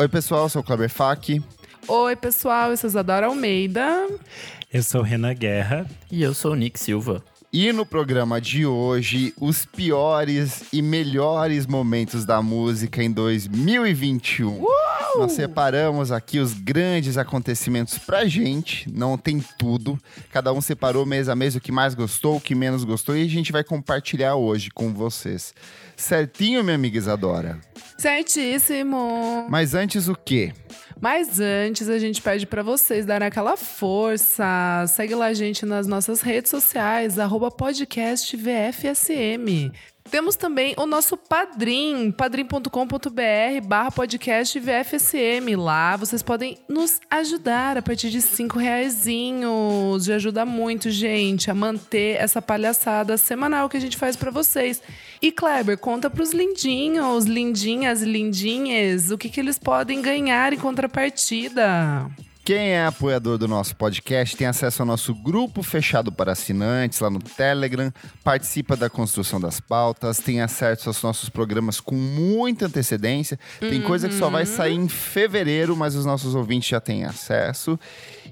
Oi, pessoal, eu sou o Kleber Fak. Oi, pessoal, eu sou Isadora Almeida. Eu sou Renan Guerra. E eu sou o Nick Silva. E no programa de hoje, os piores e melhores momentos da música em 2021. Uh! Nós separamos aqui os grandes acontecimentos pra gente, não tem tudo. Cada um separou mês a mês o que mais gostou, o que menos gostou e a gente vai compartilhar hoje com vocês. Certinho, minha amiga Isadora? Certíssimo. Mas antes o quê? Mas antes, a gente pede para vocês darem aquela força. Segue lá a gente nas nossas redes sociais, arroba podcast VFSM. Temos também o nosso Padrim, padrim.com.br barra podcast VFSM. Lá vocês podem nos ajudar a partir de cinco reaisinhos. Já ajuda muito, gente, a manter essa palhaçada semanal que a gente faz para vocês. E Kleber, conta pros lindinhos, lindinhas, lindinhas, o que, que eles podem ganhar em contrapartida. Quem é apoiador do nosso podcast tem acesso ao nosso grupo fechado para assinantes lá no Telegram, participa da construção das pautas, tem acesso aos nossos programas com muita antecedência. Tem uhum. coisa que só vai sair em fevereiro, mas os nossos ouvintes já têm acesso.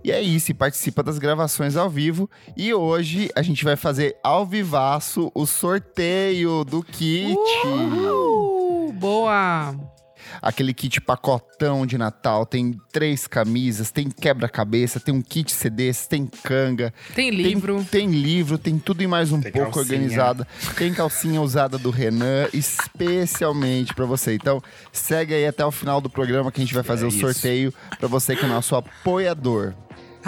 E é isso, e participa das gravações ao vivo. E hoje a gente vai fazer ao vivaço o sorteio do kit. Uh, boa! Aquele kit pacotão de Natal. Tem três camisas, tem quebra-cabeça, tem um kit CDs, tem canga. Tem livro. Tem, tem livro, tem tudo e mais um tem pouco calcinha. organizado. Tem calcinha usada do Renan, especialmente para você. Então, segue aí até o final do programa que a gente vai fazer é o sorteio para você que é nosso apoiador.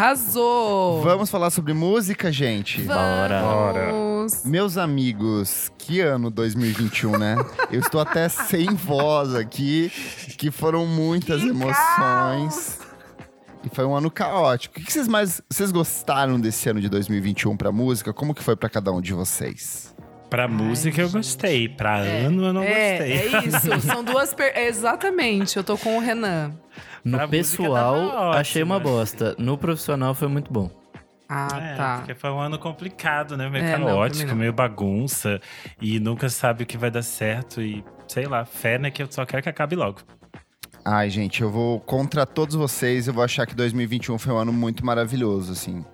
Arrasou! Vamos falar sobre música, gente? Bora! Bora! Meus amigos, que ano 2021, né? Eu estou até sem voz aqui, que foram muitas que emoções. Caos. E foi um ano caótico. O que vocês mais vocês gostaram desse ano de 2021 para música? Como que foi para cada um de vocês? Pra Ai, música eu gostei, pra é, ano eu não é, gostei. É isso, são duas. Per... Exatamente, eu tô com o Renan. No pra pessoal, achei uma bosta. No profissional foi muito bom. Ah, é, tá. Porque foi um ano complicado, né? Meio é, caótico, não, meio bagunça. E nunca sabe o que vai dar certo. E, sei lá, fé, né? Que eu só quero que acabe logo. Ai, gente, eu vou contra todos vocês. Eu vou achar que 2021 foi um ano muito maravilhoso, assim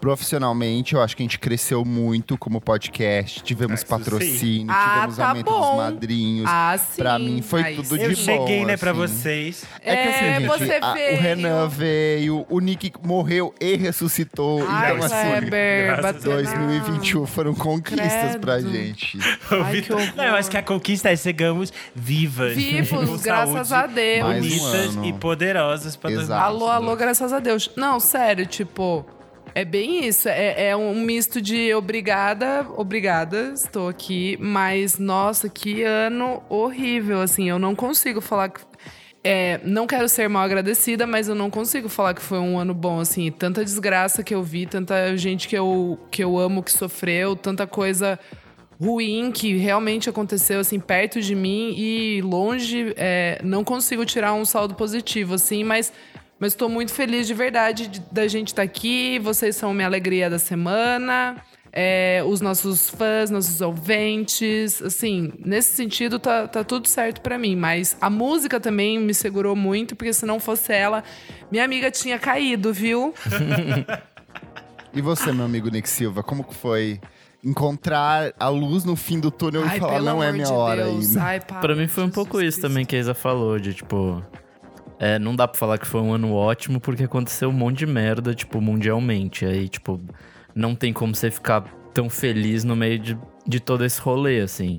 profissionalmente, eu acho que a gente cresceu muito como podcast. Tivemos patrocínio, ah, tivemos tá aumento bom. dos madrinhos. Ah, sim. Pra mim foi tudo de bom. Eu cheguei, né, assim. pra vocês. É, que assim, é, gente, você a, veio. o Renan veio, o Nick morreu e ressuscitou. Ai, então, assim, Kleber, 2021 foram conquistas Credo. pra gente. Ai. Não, eu acho que a conquista é chegamos vivas. Vivos, graças a Deus. Bonitas um e poderosas pra Exato. Alô, alô, graças a Deus. Não, sério, tipo. É bem isso. É, é, um misto de obrigada, obrigada, estou aqui, mas nossa, que ano horrível. Assim, eu não consigo falar que. É, não quero ser mal agradecida, mas eu não consigo falar que foi um ano bom, assim. Tanta desgraça que eu vi, tanta gente que eu, que eu amo que sofreu, tanta coisa ruim que realmente aconteceu, assim, perto de mim e longe. É, não consigo tirar um saldo positivo, assim, mas mas estou muito feliz de verdade de, da gente estar tá aqui. Vocês são minha alegria da semana. É, os nossos fãs, nossos ouvintes. Assim, nesse sentido, tá, tá tudo certo para mim. Mas a música também me segurou muito, porque se não fosse ela, minha amiga tinha caído, viu? e você, meu amigo Nick Silva, como que foi encontrar a luz no fim do túnel Ai, e falar, não é minha de hora Deus. ainda. Ai, para, pra mim foi um pouco isso também que a Isa falou, de tipo. É, não dá pra falar que foi um ano ótimo porque aconteceu um monte de merda, tipo, mundialmente. Aí, tipo, não tem como você ficar tão feliz no meio de, de todo esse rolê, assim.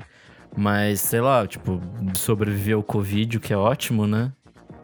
Mas, sei lá, tipo, sobreviver ao Covid, o que é ótimo, né?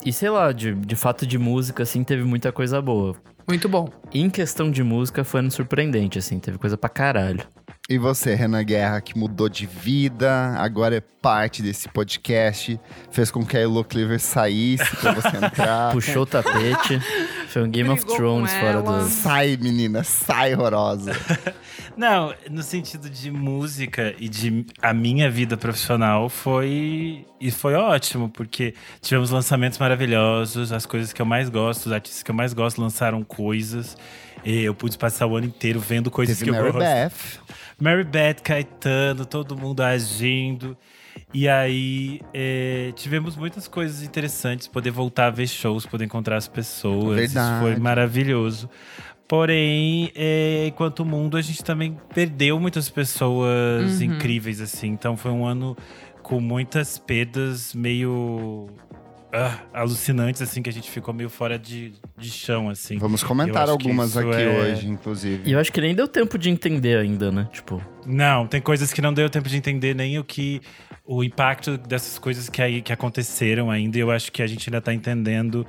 E sei lá, de, de fato de música, assim, teve muita coisa boa. Muito bom. em questão de música, foi ano surpreendente, assim, teve coisa pra caralho. E você, Renan Guerra, que mudou de vida, agora é parte desse podcast, fez com que a Elo Cleaver saísse pra você entrar. Puxou o tapete. Foi um Game Brigou of Thrones fora do. Sai, menina, sai, horrorosa. Não, no sentido de música e de a minha vida profissional foi. E foi ótimo, porque tivemos lançamentos maravilhosos, as coisas que eu mais gosto, os artistas que eu mais gosto lançaram coisas. E eu pude passar o ano inteiro vendo coisas Teve que Mary eu gosto. Beth. Mary Beth, Caetano, todo mundo agindo. E aí é, tivemos muitas coisas interessantes, poder voltar a ver shows, poder encontrar as pessoas. Verdade. Isso foi maravilhoso. Porém, é, enquanto mundo, a gente também perdeu muitas pessoas incríveis, assim. Então foi um ano com muitas perdas meio ah, alucinantes, assim, que a gente ficou meio fora de, de chão, assim. Vamos comentar algumas aqui é- hoje, inclusive. E eu acho que nem deu tempo de entender ainda, né? Tipo, Não, tem coisas que não deu tempo de entender nem o que o impacto dessas coisas que aí que aconteceram ainda. e Eu acho que a gente ainda tá entendendo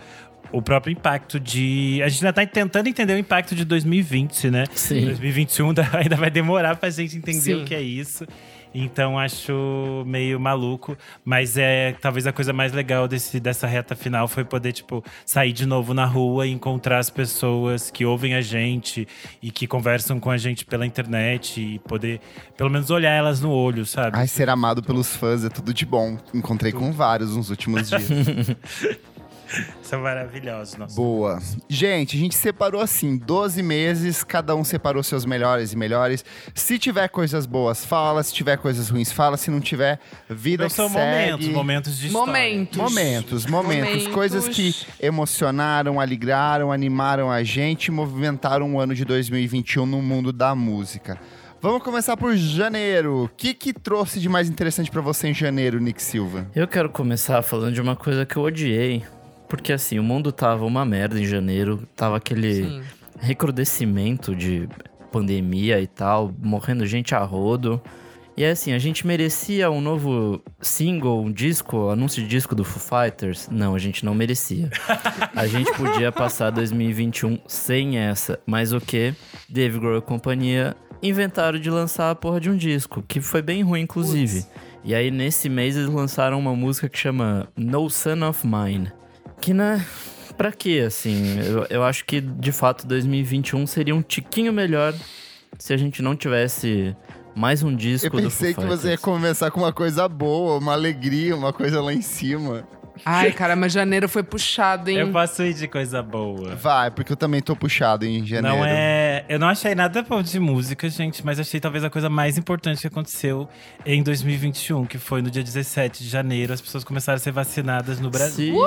o próprio impacto de. A gente ainda tá tentando entender o impacto de 2020, né? Sim. 2021 ainda- ainda vai demorar pra gente entender Sim. o que é isso. Então acho meio maluco, mas é talvez a coisa mais legal desse, dessa reta final foi poder tipo sair de novo na rua e encontrar as pessoas que ouvem a gente e que conversam com a gente pela internet e poder pelo menos olhar elas no olho, sabe? Ai, ser amado pelos fãs é tudo de bom. Encontrei com vários nos últimos dias. São maravilhosos, nossa. Boa. Gente, a gente separou assim, 12 meses, cada um separou seus melhores e melhores. Se tiver coisas boas, fala. Se tiver coisas ruins, fala. Se não tiver, vida que são segue. momentos, momentos de história. Momentos. Momentos, momentos, Momentos. coisas que emocionaram, alegraram, animaram a gente e movimentaram o ano de 2021 no mundo da música. Vamos começar por janeiro. O que, que trouxe de mais interessante pra você em janeiro, Nick Silva? eu quero começar falando de uma coisa que eu odiei. Porque assim, o mundo tava uma merda em janeiro. Tava aquele Sim. recrudescimento de pandemia e tal, morrendo gente a rodo. E assim, a gente merecia um novo single, um disco, anúncio de disco do Foo Fighters? Não, a gente não merecia. A gente podia passar 2021 sem essa. Mas o que? Dave Grohl e companhia inventaram de lançar a porra de um disco, que foi bem ruim, inclusive. E aí, nesse mês, eles lançaram uma música que chama No Son of Mine. Que, né? Pra quê, assim? Eu, eu acho que, de fato, 2021 seria um tiquinho melhor se a gente não tivesse mais um disco Eu pensei que você ia começar com uma coisa boa, uma alegria, uma coisa lá em cima. Ai, cara, mas janeiro foi puxado, hein? Eu posso ir de coisa boa. Vai, porque eu também tô puxado em janeiro. Não é. Eu não achei nada bom de música, gente, mas achei talvez a coisa mais importante que aconteceu em 2021, que foi no dia 17 de janeiro, as pessoas começaram a ser vacinadas no Brasil. Sim.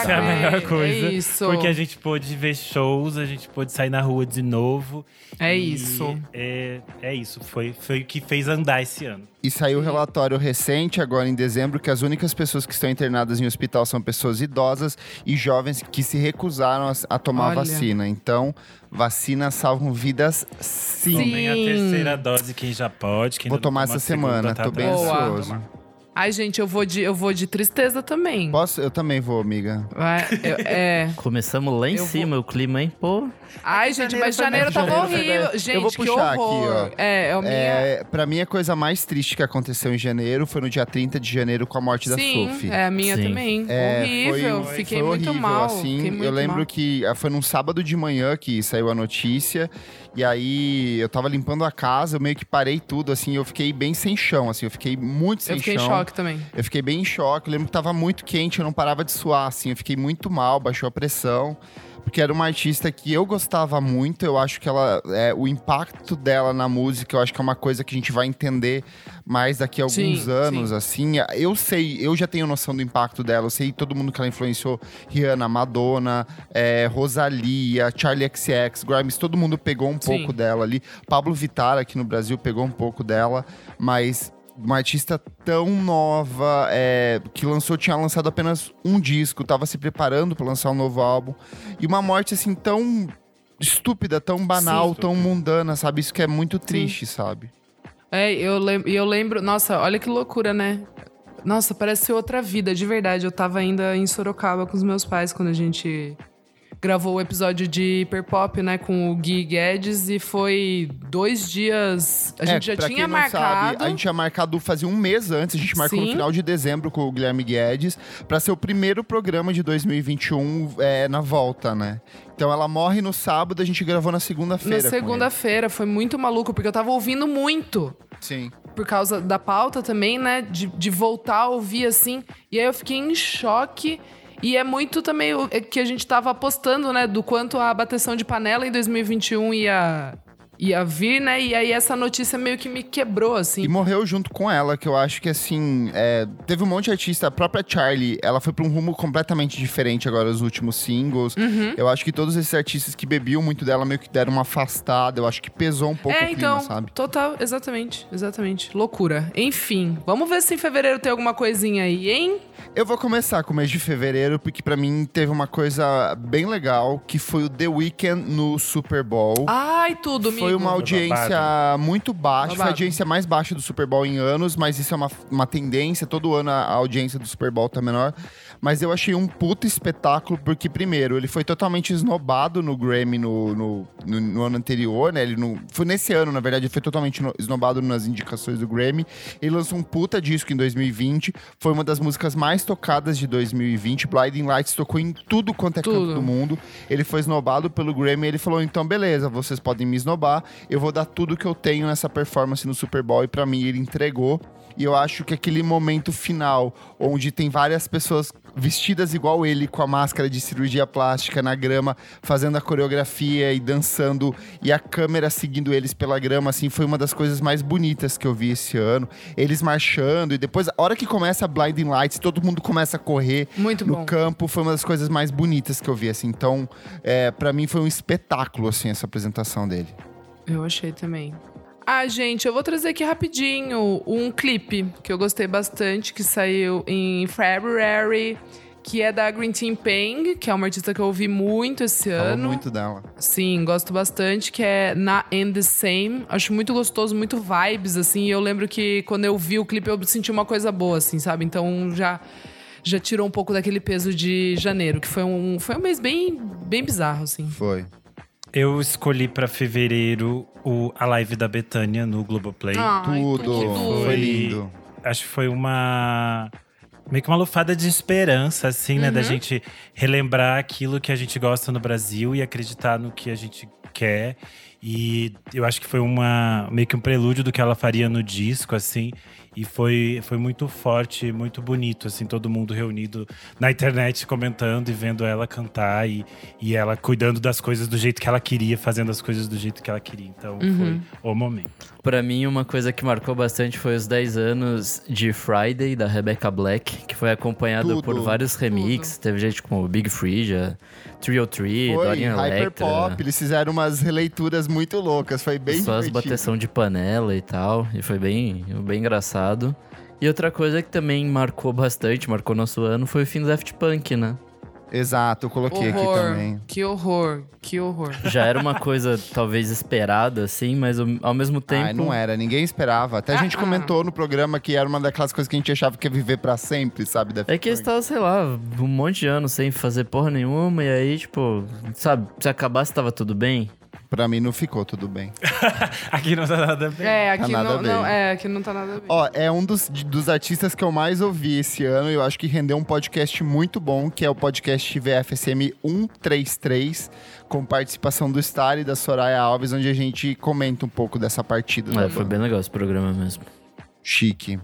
Isso é a melhor É coisa. isso. Porque a gente pôde ver shows, a gente pôde sair na rua de novo. É E isso. É, é isso. Foi, foi o que fez andar esse ano. E saiu um relatório recente, agora em dezembro, que as únicas pessoas que estão internadas em hospital são pessoas idosas e jovens que se recusaram a, a tomar Olha. vacina. Então, vacinas salvam vidas sim. Tomem a terceira dose, quem já pode. Quem Vou tomar essa segunda, semana, tá tô bem ansioso. Ai, gente, eu vou de, eu vou de tristeza também. Posso? Eu também vou, amiga. Vai, eu- é. Começamos lá em Eu vou- cima, o clima, hein? Pô. Ai, gente, janeiro mas janeiro tava janeiro foi horrível. Gente, Eu vou que puxar aqui, horror. ó. É, é o minha. É, pra mim, a coisa mais triste que aconteceu em janeiro foi no dia 30 de janeiro com a morte da Sim, Sophie. é a minha Sim. também. É, horrível. foi, Fiquei foi muito horrível, mal. assim. fiquei muito eu lembro mal. que ah, foi num sábado de manhã que saiu a notícia. E aí eu tava limpando a casa, eu meio que parei tudo, assim, eu fiquei bem sem chão, assim, eu fiquei muito sem Eu fiquei em chão. choque também. Eu fiquei bem em choque. Eu lembro que tava muito quente, eu não parava de suar, assim. Eu fiquei muito mal, baixou a pressão. Porque era uma artista que eu gostava muito. Eu acho que ela. É, o impacto dela na música, eu acho que é uma coisa que a gente vai entender mais daqui a alguns Sim, anos, sim. assim. Eu sei, eu já tenho noção do impacto dela. Eu sei todo mundo que ela influenciou. Rihanna, Madonna, é, Rosalia, Charlie XX, Grimes, todo mundo pegou um Sim. pouco dela ali. Pablo Vittar aqui no Brasil pegou um pouco dela. Mas uma artista tão nova, é, que lançou, tinha lançado apenas um disco, tava se preparando para lançar um novo álbum. E uma morte assim tão estúpida, tão banal, Sim. tão mundana, sabe? Isso que é muito triste, sabe? É, eu lembro, eu lembro. Nossa, olha que loucura, né? Nossa, parece outra vida, de verdade. Eu tava ainda em Sorocaba com os meus pais quando a gente gravou o episódio de Hiperpop, né, com o Gui Guedes e foi dois dias. A gente já É, pra tinha marcado. Sabe, a gente tinha marcado fazia um mês antes, a gente marcou no Sim. final de dezembro com o Guilherme Guedes, pra ser o primeiro programa de 2021 é, na volta, né? Então ela morre no sábado, a gente gravou na segunda-feira. Na segunda-feira, foi muito maluco, porque eu tava ouvindo muito. Sim. por causa da pauta também, né? De, de voltar a ouvir assim. E aí eu fiquei em choque. E é muito também o é que a gente tava apostando, né? Do quanto a bateção de panela em 2021 ia ia vir, né? E aí essa notícia meio que me quebrou, assim. E morreu junto com ela, que eu acho que assim. é, teve um monte de artista, a própria Charlie, ela foi pra um rumo completamente diferente agora, os últimos singles. Uhum. Eu acho que todos esses artistas que bebiam muito dela meio que deram uma afastada. Eu acho que pesou um pouco é, o clima, então, sabe? total, exatamente, exatamente. Loucura. Enfim, vamos ver se em fevereiro tem alguma coisinha aí, hein? Eu vou começar com o mês de fevereiro, porque pra mim teve uma coisa bem legal, que foi o The Weeknd no Super Bowl. Ai, tudo, Foi uma audiência muito baixa, foi a Babado. audiência mais baixa do Super Bowl em anos, mas isso é uma, uma tendência, todo ano a a audiência do Super Bowl tá menor. Mas eu achei um puta espetáculo, porque, primeiro, ele foi totalmente esnobado no Grammy no, no, no- no ano anterior, né? Ele não, foi nesse ano, na verdade, ele foi totalmente no- esnobado nas indicações do Grammy. Ele lançou um puta disco em 2020, foi uma das músicas mais tocadas de 2020. Blinding Lights tocou em tudo quanto é canto Tudo. do mundo. Ele foi esnobado pelo Grammy, ele falou: então, beleza, vocês podem me esnobar, eu vou dar tudo que eu tenho nessa performance no Super Bowl, e pra mim ele entregou. E eu acho que aquele momento final, onde tem várias pessoas vestidas igual ele, com a máscara de cirurgia plástica na grama, fazendo a coreografia e dançando, e a câmera seguindo eles pela grama, assim, foi uma das coisas mais bonitas que eu vi esse ano. Eles marchando, e depois, a hora que começa a Blinding Lights, todo mundo começa a correr Muito no bom. campo, foi uma das coisas mais bonitas que eu vi, assim. Então, é, para mim foi um espetáculo, assim, essa apresentação dele. Eu achei também. Ah, gente, eu vou trazer aqui rapidinho um clipe que eu gostei bastante, que saiu em February, que é da Green Tea Peng, que é uma artista que eu ouvi muito esse Falou ano. muito dela. Sim, gosto bastante, que é na And the Same. Acho muito gostoso, muito vibes, assim. E eu lembro que quando eu vi o clipe, eu senti uma coisa boa, assim, sabe? Então já, já tirou um pouco daquele peso de janeiro, que foi um, foi um mês bem, bem bizarro, assim. Foi. Eu escolhi pra fevereiro o, a live da Betânia no Globoplay. Ai, Tudo. Foi Foi- lindo. Acho que foi uma. Meio que uma lufada de esperança, assim, né? Da gente relembrar aquilo que a gente gosta no Brasil e acreditar no que a gente quer. E eu acho que foi uma meio que um prelúdio do que ela faria no disco, assim. E foi, foi muito forte, muito bonito, assim, todo mundo reunido na internet comentando e vendo ela cantar e, e ela cuidando das coisas do jeito que ela queria, fazendo as coisas do jeito que ela queria. Então foi o momento. Pra mim, uma coisa que marcou bastante foi os 10 anos de Friday, da Rebecca Black, que foi acompanhado Tudo, por vários remixes. Teve gente como Big Freedia, Trio Tree, Dorian hyper Electra. pop. Eles fizeram umas releituras muito loucas. Foi bem Só as bateção de panela e tal. E foi bem, bem engraçado. E outra coisa que também marcou bastante, marcou nosso ano, foi o fim do Daft Punk, né? Exato, eu coloquei aqui horror, também. que horror, que horror. Já era uma coisa talvez esperada, assim, mas ao mesmo tempo. Ai, não era, ninguém esperava. Até a gente Ah, ah. comentou no programa que era uma daquelas coisas que a gente achava que ia viver pra sempre, sabe? Daft É que eles Punk. estavam, sei lá, um monte de anos sem fazer porra nenhuma, e aí, tipo, sabe, se acabasse tava tudo bem. Pra mim não ficou tudo bem. Aqui não tá nada bem. É, aqui nada a não, ver. não, é, aqui não tá nada bem. Ó, é um dos, dos artistas que eu mais ouvi esse ano. e Eu acho que rendeu um podcast muito bom, que é o podcast VFSM 133, com participação do Star e da Soraya Alves, onde a gente comenta um pouco dessa partida. da É, foi banda. bem legal esse programa mesmo. Chique.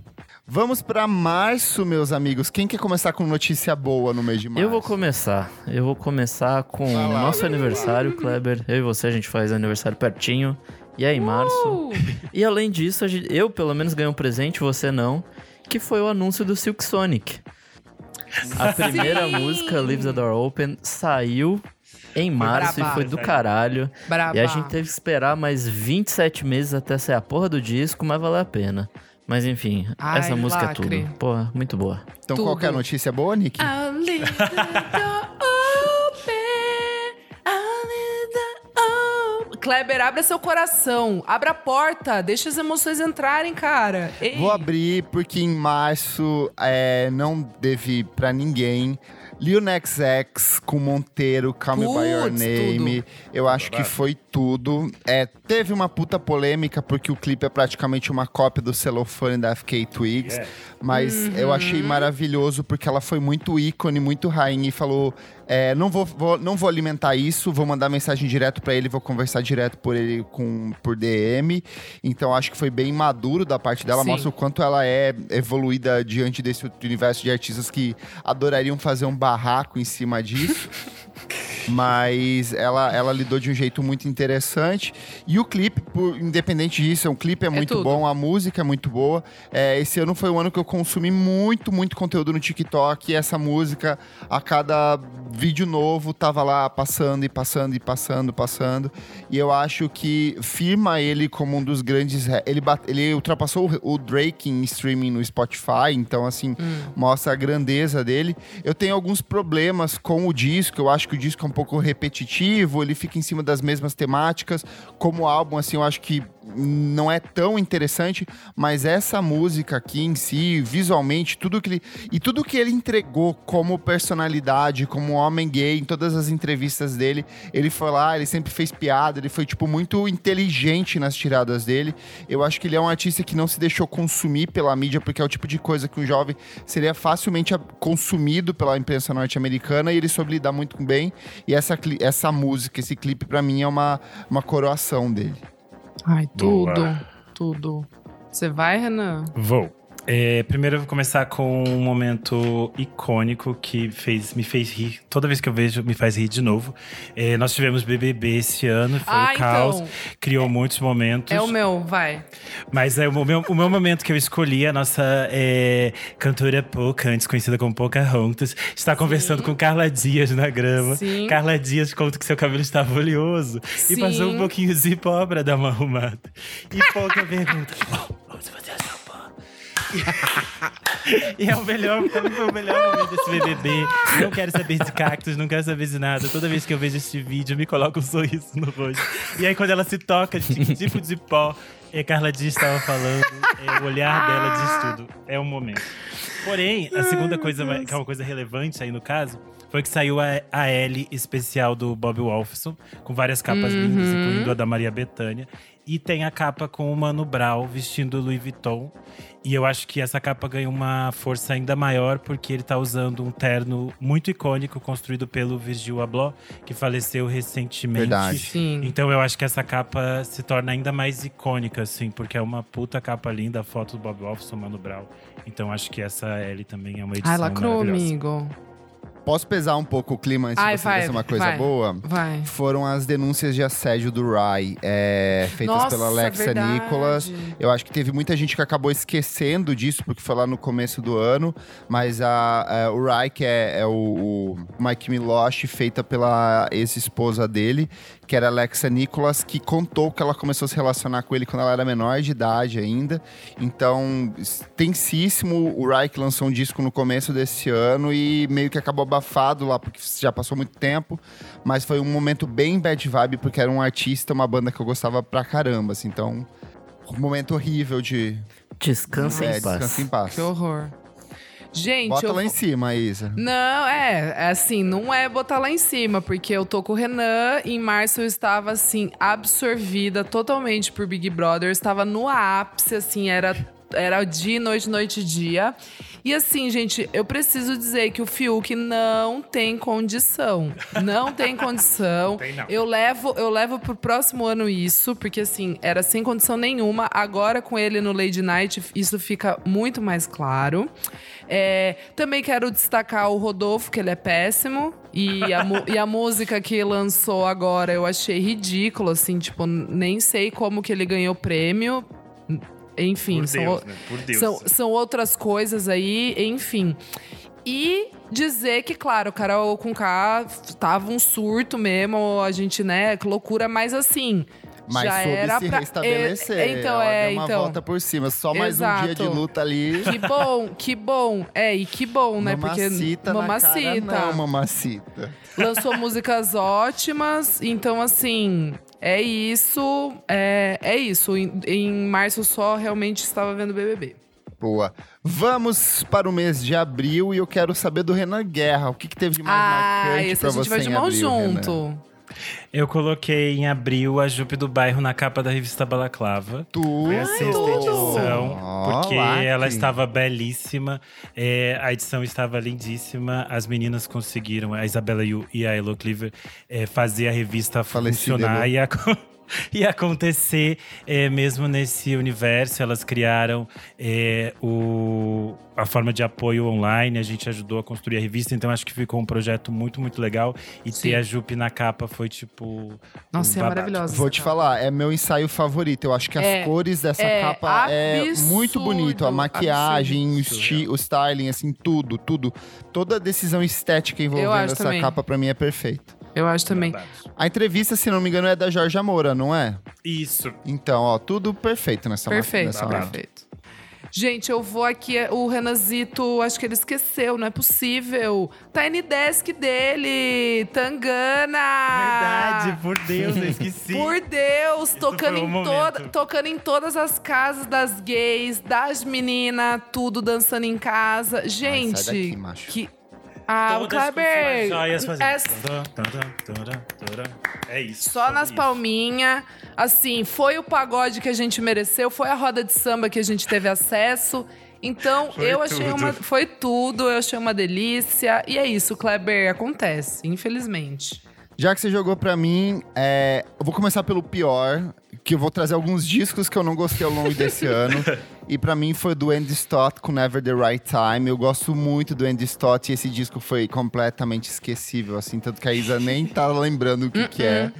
Vamos pra março, meus amigos. Quem quer começar com notícia boa no mês de março? Eu vou começar. Eu vou começar com o nosso aniversário, Kleber. Eu e você, a gente faz aniversário pertinho. E é em março. Uh, E além disso, eu pelo menos ganhei um presente, você não. Que foi o anúncio do Silk Sonic. A primeira Sim! música, Leave the Door Open, saiu em março braba. e foi do caralho. braba. E a gente teve que esperar mais 27 meses até sair a porra do disco, mas valeu a pena. Mas enfim, Ai, essa música lacre. é tudo. Porra, muito boa. Então, qual que é a Tudo. notícia boa, Nick? Kleber, abra seu coração. Abra a porta. Deixa as emoções entrarem, cara. Ei. Vou abrir porque em março é, não teve pra ninguém. Lil Nas X com Monteiro, Call Me By Your Name. Eu acho que foi tudo. É, teve uma puta polêmica porque o clipe é praticamente uma cópia do celofane da FK Twigs. Mas eu achei maravilhoso porque ela foi muito ícone, muito rainha e falou: é, não, vou, vou- não vou alimentar isso, vou mandar mensagem direto pra ele, vou conversar direto por ele com, por DM. Então acho que foi bem maduro da parte dela, Sim. mostra o quanto ela é evoluída diante desse universo de artistas que adorariam fazer um barraco em cima disso. Mas ela, ela lidou de um jeito muito interessante. E o clipe, por, independente disso, o clipe é, muito tudo. bom, a música é muito boa. É, esse ano foi um ano que eu consumi muito, muito conteúdo no TikTok. E essa música, a cada vídeo novo, tava lá passando e passando e passando, passando. E eu acho que firma ele como um dos grandes. ra- Ele, bate- ele ultrapassou o, o Drake em streaming no Spotify, então, assim, mostra a grandeza dele. Eu tenho alguns problemas com o disco, eu acho que o disco é um pouco repetitivo, ele fica em cima das mesmas temáticas. Como álbum, assim, eu acho que não é tão interessante, mas essa música aqui em si, visualmente, tudo que ele. E tudo que ele entregou como personalidade, como homem gay, em todas as entrevistas dele, ele foi lá, ele sempre fez piada, ele foi, tipo, muito inteligente nas tiradas dele. Eu acho que ele é um artista que não se deixou consumir pela mídia, porque é o tipo de coisa que um jovem seria facilmente consumido pela imprensa norte-americana e ele soube lidar muito bem. E essa, essa música, esse clipe, pra mim, é uma, uma coroação dele. Ai, Boa. tudo, tudo. Você vai, Renan? Vou. É, primeiro eu vou começar com um momento icônico que fez, me fez rir. Toda vez que eu vejo, me faz rir de novo. É, nós tivemos BBB esse ano, foi Ah, o caos. então. Criou muitos momentos. É o meu, vai. Mas é o meu, o meu momento que eu escolhi, a nossa é, cantora Poca, antes conhecida como Pocahontas, está conversando com Carla Dias na grama. Sim. Carla Dias conta que seu cabelo estava oleoso e Sim. passou um pouquinho de pó pra dar uma arrumada. E Poca pergunta: "Oh, onde você? E é o melhor, foi o melhor momento desse BBB. Não quero saber de cactos, não quero saber de nada. Toda vez que eu vejo este vídeo, me coloca um sorriso no rosto. E aí, quando ela se toca de que tipo de pó, é, Carla Dias estava falando, é, o olhar dela diz tudo. É um momento. Porém, a segunda coisa, que é uma coisa relevante aí no caso, foi que saiu a, a L especial do Bob Wolfson, com várias capas lindas, incluindo a da Maria Bethânia. E tem a capa com o Mano Brown vestindo Louis Vuitton. E eu acho que essa capa ganha uma força ainda maior porque ele tá usando um terno muito icônico construído pelo Virgil Abloh, que faleceu recentemente. Verdade. Sim. Então eu acho que essa capa se torna ainda mais icônica, assim, porque é uma puta capa linda, a foto do Bob Wolfson, Mano Brown. Então acho que essa L também é uma edição Ai, lacrou, maravilhosa. amigo. Posso pesar um pouco o clima antes Ai, de você vai, é uma coisa vai. boa? Vai. Foram as denúncias de assédio do Rai, é, feitas Nossa, pela Alexa verdade. Nicholas. Eu acho que teve muita gente que acabou esquecendo disso, porque foi lá no começo do ano. Mas a, a- o Rai, que é, é o, o Mike Milosh, feita pela ex-esposa dele, que era Alexa Nicholas, que contou que ela começou a se relacionar com ele quando ela era menor de idade ainda. Então, tensíssimo. O Rai que lançou um disco no começo desse ano e meio que acabou abafado lá, porque já passou muito tempo. Mas foi um momento bem bad vibe, porque era um artista, uma banda que eu gostava pra caramba, assim. Então, um momento horrível de... Descansa é, em paz. descansa em paz. Que horror. Gente, Bota eu lá em cima, Isa. Não, é, é assim, não é botar lá em cima, porque eu tô com o Renan. Em março eu estava, assim, absorvida totalmente por Big Brother. Eu estava no ápice, assim, era, era dia, noite, noite, dia. E assim, gente, eu preciso dizer que o Fiuk não tem condição. Não tem condição. Tem não. Eu levo, eu levo pro próximo ano isso, porque assim, era sem condição nenhuma. Agora com ele no Lady Night, isso fica muito mais claro. É, também quero destacar o Rodolfo, que ele é péssimo. E a, e a música que lançou agora eu achei ridículo, assim, tipo, nem sei como que ele ganhou prêmio. Enfim, Por são, Deus, o- né? Por Deus. são, são outras coisas aí, enfim. E dizer que, claro, Carol com K tava um surto mesmo, a gente, né, que loucura, mas assim. Mas já soube era se pra... restabelecer. É, então, Ela é, deu uma então. volta por cima. Só mais um dia de Exato. luta ali. Que bom, que bom. É, e que bom, né? mamacita Porque mamacita. cara não, mamacita. lançou músicas ótimas, então assim, é isso, é, é isso. Em, em março só realmente estava vendo BBB. Boa. Vamos para o mês de abril e eu quero saber do Renan Guerra. O que, que teve de mais Ah, marcante esse pra a gente você vai de mão abril, junto. Renan? Eu coloquei em abril a Jupe do Bairro na capa da revista Balaclava. Tudo. Foi a sexta edição, Ó, porque ela estava belíssima, é, a edição estava lindíssima, as meninas conseguiram, a Isabela Yu e a Elo Cleaver, é, fazer a revista Falecida funcionar Elo. e a, ia acontecer é, mesmo nesse universo. Elas criaram é, o, a forma de apoio online, a gente ajudou a construir a revista, então acho que ficou um projeto muito, muito legal. E Sim. ter a Jupe na capa foi tipo. Nossa, um é maravilhosa. Vou te capa. falar, é meu ensaio favorito. Eu acho que as É, cores dessa é capa é muito absurdo, bonito. A maquiagem, o, absurdo. esti- o styling, assim, tudo, tudo. Toda a decisão estética envolvendo essa também. capa, pra mim, é perfeita. Eu acho também. Babado. A entrevista, se não me engano, é da Jorge Moura, não é? Isso. Então, ó, tudo perfeito nessa Perfeito, nessa perfeito. Gente, eu vou aqui. O Renanzito, acho que ele esqueceu, não é possível. Tiny Desk dele, Tangana. Verdade, por Deus, eu esqueci. Por Deus, Isso tocando um em, toda, tocando em todas as casas das gays, das meninas, tudo dançando em casa. Gente, sai daqui, macho. que. Ah, o Kleber. é. É isso. Só nas isso. palminhas. Assim, foi o pagode que a gente mereceu, foi a roda de samba que a gente teve acesso. Então, Foi eu achei tudo. uma. Foi tudo, eu achei uma delícia. E é isso, Kleber, acontece, infelizmente. Já que você jogou pra mim, é, eu vou começar pelo pior, que eu vou trazer alguns discos que eu não gostei ao longo desse ano. E pra mim foi do Andy Stott com Never the Right Time. Eu gosto muito do Andy Stott e esse disco foi completamente esquecível, assim, tanto que a Isa nem tá lembrando o que, que é.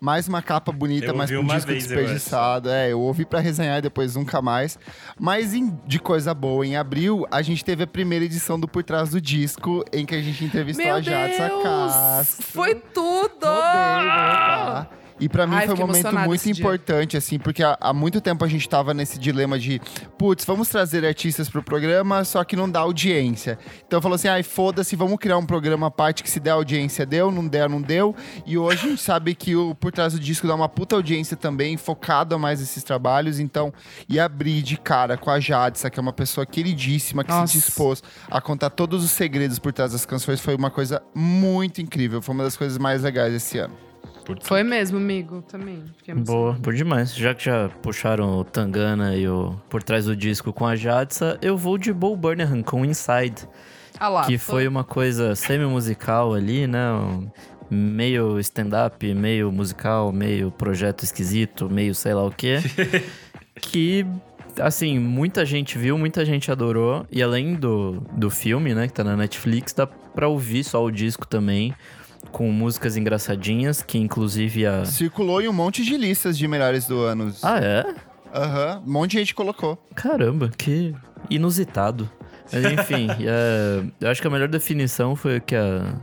Mais uma capa bonita, Eu mas um disco vez, eu desperdiçado. É, eu ouvi pra resenhar e depois nunca mais. Mas em- de coisa boa, em abril, a gente teve a primeira edição do Por Trás do Disco, em que a gente entrevistou Meu a Jade Deus! Castro. Foi tudo! Roubar. E pra mim Ai, foi um momento muito esse dia. importante, assim, porque há, há muito tempo a gente tava nesse dilema de, putz, vamos trazer artistas pro programa, só que não dá audiência. Então falou assim, ai, foda-se, vamos criar um programa à parte que se der audiência, deu, não der, não deu. E hoje a gente sabe que o Por Trás do Disco dá uma puta audiência também, focado a mais nesses trabalhos. Então, e abrir de cara com a Jadsa, que é uma pessoa queridíssima, que Nossa. se dispôs a contar todos os segredos por trás das canções, foi uma coisa muito incrível. Foi uma das coisas mais legais esse ano. Foi mesmo, amigo, também. Fiquei Boa, por demais. Já que já puxaram o Tangana e o Por Trás do Disco com a Jadsa, eu vou de Bo Burnham com Inside. Ah lá, que foi uma coisa semi-musical ali, né? Um- Meio stand-up, meio musical, meio projeto esquisito, meio sei lá o quê. que, assim, muita gente viu, muita gente adorou. E além do, do filme, né, que tá na Netflix, dá pra ouvir só o disco também. Com músicas engraçadinhas, que inclusive a. Circulou em um monte de listas de melhores do ano. Ah, é? Aham, um monte de gente colocou. Caramba, que inusitado. Mas enfim, é, eu acho que a melhor definição foi o que a,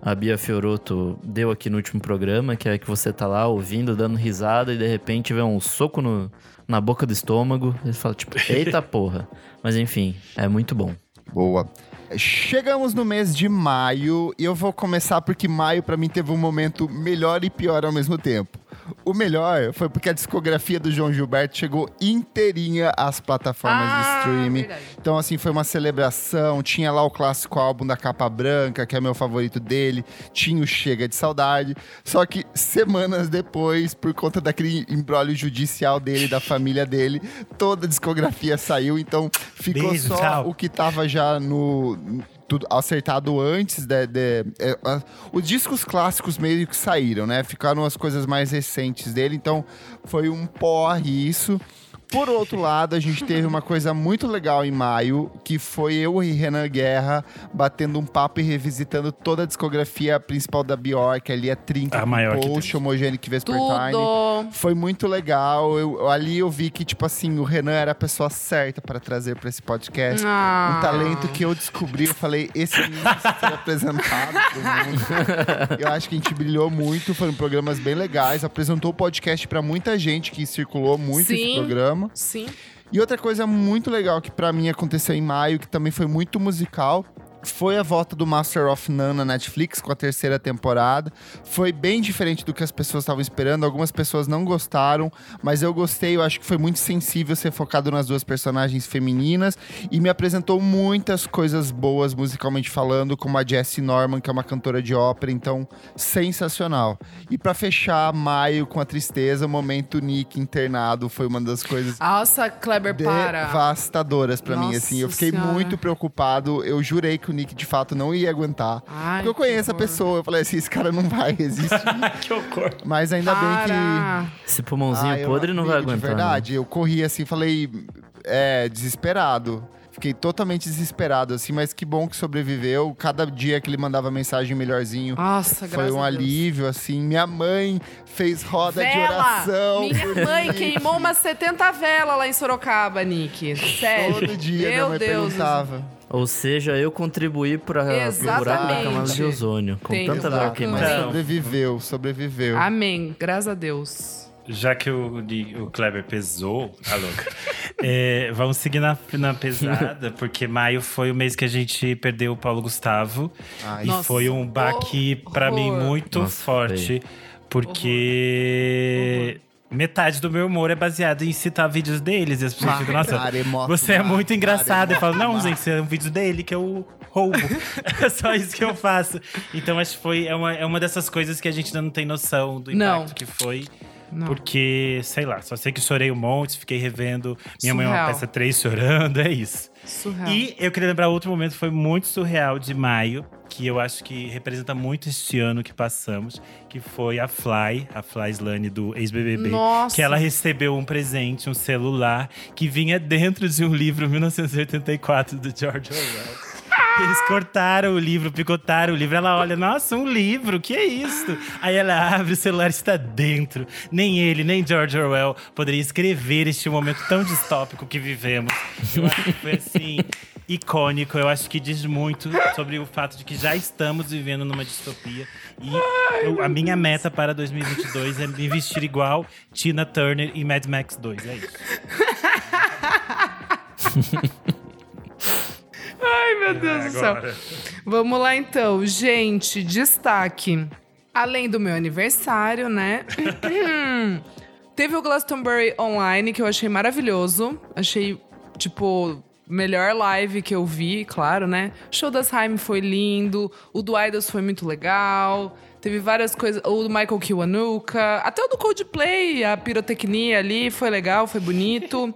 a Bia Fioroto deu aqui no último programa, que é que você tá lá ouvindo, dando risada e de repente vê um soco no, na boca do estômago. E fala, tipo, eita porra. Mas enfim, é muito bom. Boa. Chegamos no mês de maio e eu vou começar porque maio pra mim teve um momento melhor e pior ao mesmo tempo. O melhor foi porque a discografia do João Gilberto chegou inteirinha às plataformas de Ah, streaming. verdade. Então, assim, foi uma celebração. Tinha lá o clássico álbum da capa branca, que é meu favorito dele. Tinha o Chega de Saudade. Só que semanas depois, por conta daquele embrólio judicial dele, da família dele, toda a discografia saiu. Então, ficou Beijo, só tchau. o que tava já no. Tudo acertado antes de, de- é, a- os discos clássicos meio que saíram, né? Ficaram as coisas mais recentes dele, então foi um porre isso. Por outro lado, a gente teve uma coisa muito legal em maio, que foi eu e Renan Guerra batendo um papo e revisitando toda a discografia principal da Bjork, ali é 30 A maior que Post. Homogenic Vespertine. Tudo! Foi muito legal. Eu- ali eu vi que, tipo assim, o Renan era a pessoa certa para trazer para esse podcast. Ah. Um talento que eu descobri, eu falei, esse menino precisa ser apresentado pro mundo. Eu acho que a gente brilhou muito, foram programas bem legais. Apresentou o podcast para muita gente que circulou muito esse Sim. Programa. Sim. E outra coisa muito legal que pra mim aconteceu em maio, que também foi muito musical, foi a volta do Master of None na Netflix com a terceira temporada. Foi bem diferente do que as pessoas estavam esperando. Algumas pessoas não gostaram, mas eu gostei. Eu acho que foi muito sensível ser focado nas duas personagens femininas e me apresentou muitas coisas boas musicalmente falando, como a Jessie Norman, que é uma cantora de ópera, então sensacional. E pra fechar maio com a tristeza, o momento Nick internado foi uma das coisas Nossa, Kleber, para. devastadoras pra mim, assim. Eu fiquei Senhora. muito preocupado. Eu jurei que o Nick de fato não ia aguentar. Ai, Porque eu conheço a pessoa. Eu falei assim, esse cara não vai resistir. que horror. Mas ainda bem que. Para. Esse pulmãozinho Ah, eu podre não vai aguentar. De verdade, eu corri assim, falei, é, desesperado. Fiquei totalmente desesperado, assim, mas que bom que sobreviveu. Cada dia que ele mandava mensagem melhorzinho Nossa, foi um a Deus. alívio, assim. Minha mãe fez roda de Vela! oração. Minha mãe queimou umas 70 velas lá em Sorocaba, Nick. Sério. Todo dia minha Meu mãe Deus. perguntava. Ou seja, eu contribuí buraco da camada de ozônio. Com Tem tanta exato. Mas Então. sobreviveu, sobreviveu. Amém. Graças a Deus. Já que o, o Kleber pesou, a louca, é, vamos seguir na, na pesada, porque maio foi o mês que a gente perdeu o Paulo Gustavo. Ai. e Nossa, foi um baque, pra mim, horror. muito Nossa, forte. Porque metade do meu humor é baseado em citar vídeos deles. E as pessoas ficam, nossa, você é muito engraçado. Eu falo, não, gente, isso é um vídeo dele que eu roubo. é só isso que eu faço. Então, acho que foi, é, uma, é uma dessas coisas que a gente ainda não tem noção do Não. impacto que foi. Não. Porque, sei lá, só sei que chorei um monte, fiquei revendo Minha Mãe é uma Surreal. peça 3 chorando, é isso. Surreal. E eu queria lembrar outro momento, foi muito surreal de maio, que eu acho que representa muito este ano que passamos, que foi a Fly, a Fly Slane do ex-BBB. Que ela recebeu um presente, um celular, que vinha dentro de um livro 1984 do George Orwell. Eles cortaram o livro, picotaram o livro. Ela olha, nossa, um livro, que é isso? Aí ela abre, o celular está dentro. Nem ele, nem George Orwell poderia escrever este momento tão distópico que vivemos. Eu acho que foi assim. Icônico, eu acho que diz muito sobre o fato de que já estamos vivendo numa distopia. E eu- a minha meta para 2022 é me vestir igual Tina Turner e Mad Max 2. É isso. Ai, meu Deus do céu. Vamos lá então, gente, destaque. Além do meu aniversário, né? Teve o Glastonbury Online, que eu achei maravilhoso. Achei, tipo, melhor live que eu vi, claro, né? O show das Haim foi lindo, o do Idols foi muito legal. Teve várias coisas, o do Michael Kiwanuka, até o do Coldplay, a pirotecnia ali foi legal, foi bonito.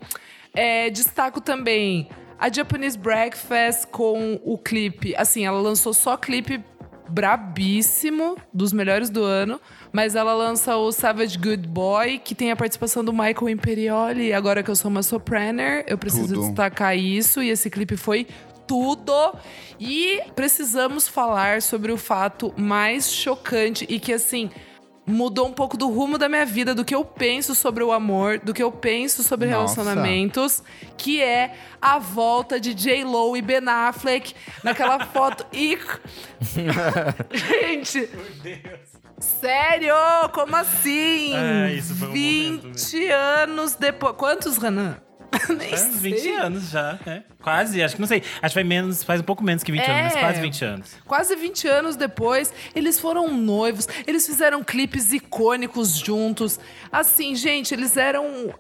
É, destaco também a Japanese Breakfast com o clipe. Assim, ela lançou só clipe brabíssimo, dos melhores do ano. Mas ela lança o Savage Good Boy, que tem a participação do Michael Imperioli. Agora que eu sou uma sopraner, eu preciso Tudo. destacar isso. E esse clipe foi tudo. E precisamos falar sobre o fato mais chocante e que, assim, mudou um pouco do rumo da minha vida, do que eu penso sobre o amor, do que eu penso sobre Nossa. relacionamentos, que é a volta de J-Lo e Ben Affleck naquela foto. E... Gente, sério? Como assim? Ah, isso foi um 20 anos depois. Quantos, Renan? Nem É, uns 20 sei. anos já, né? Quase, acho que não sei. Acho que foi menos, faz um pouco menos que 20 anos, mas É. quase 20 anos. Quase 20 anos depois, eles foram noivos, eles fizeram clipes icônicos juntos. Assim, gente, eles eram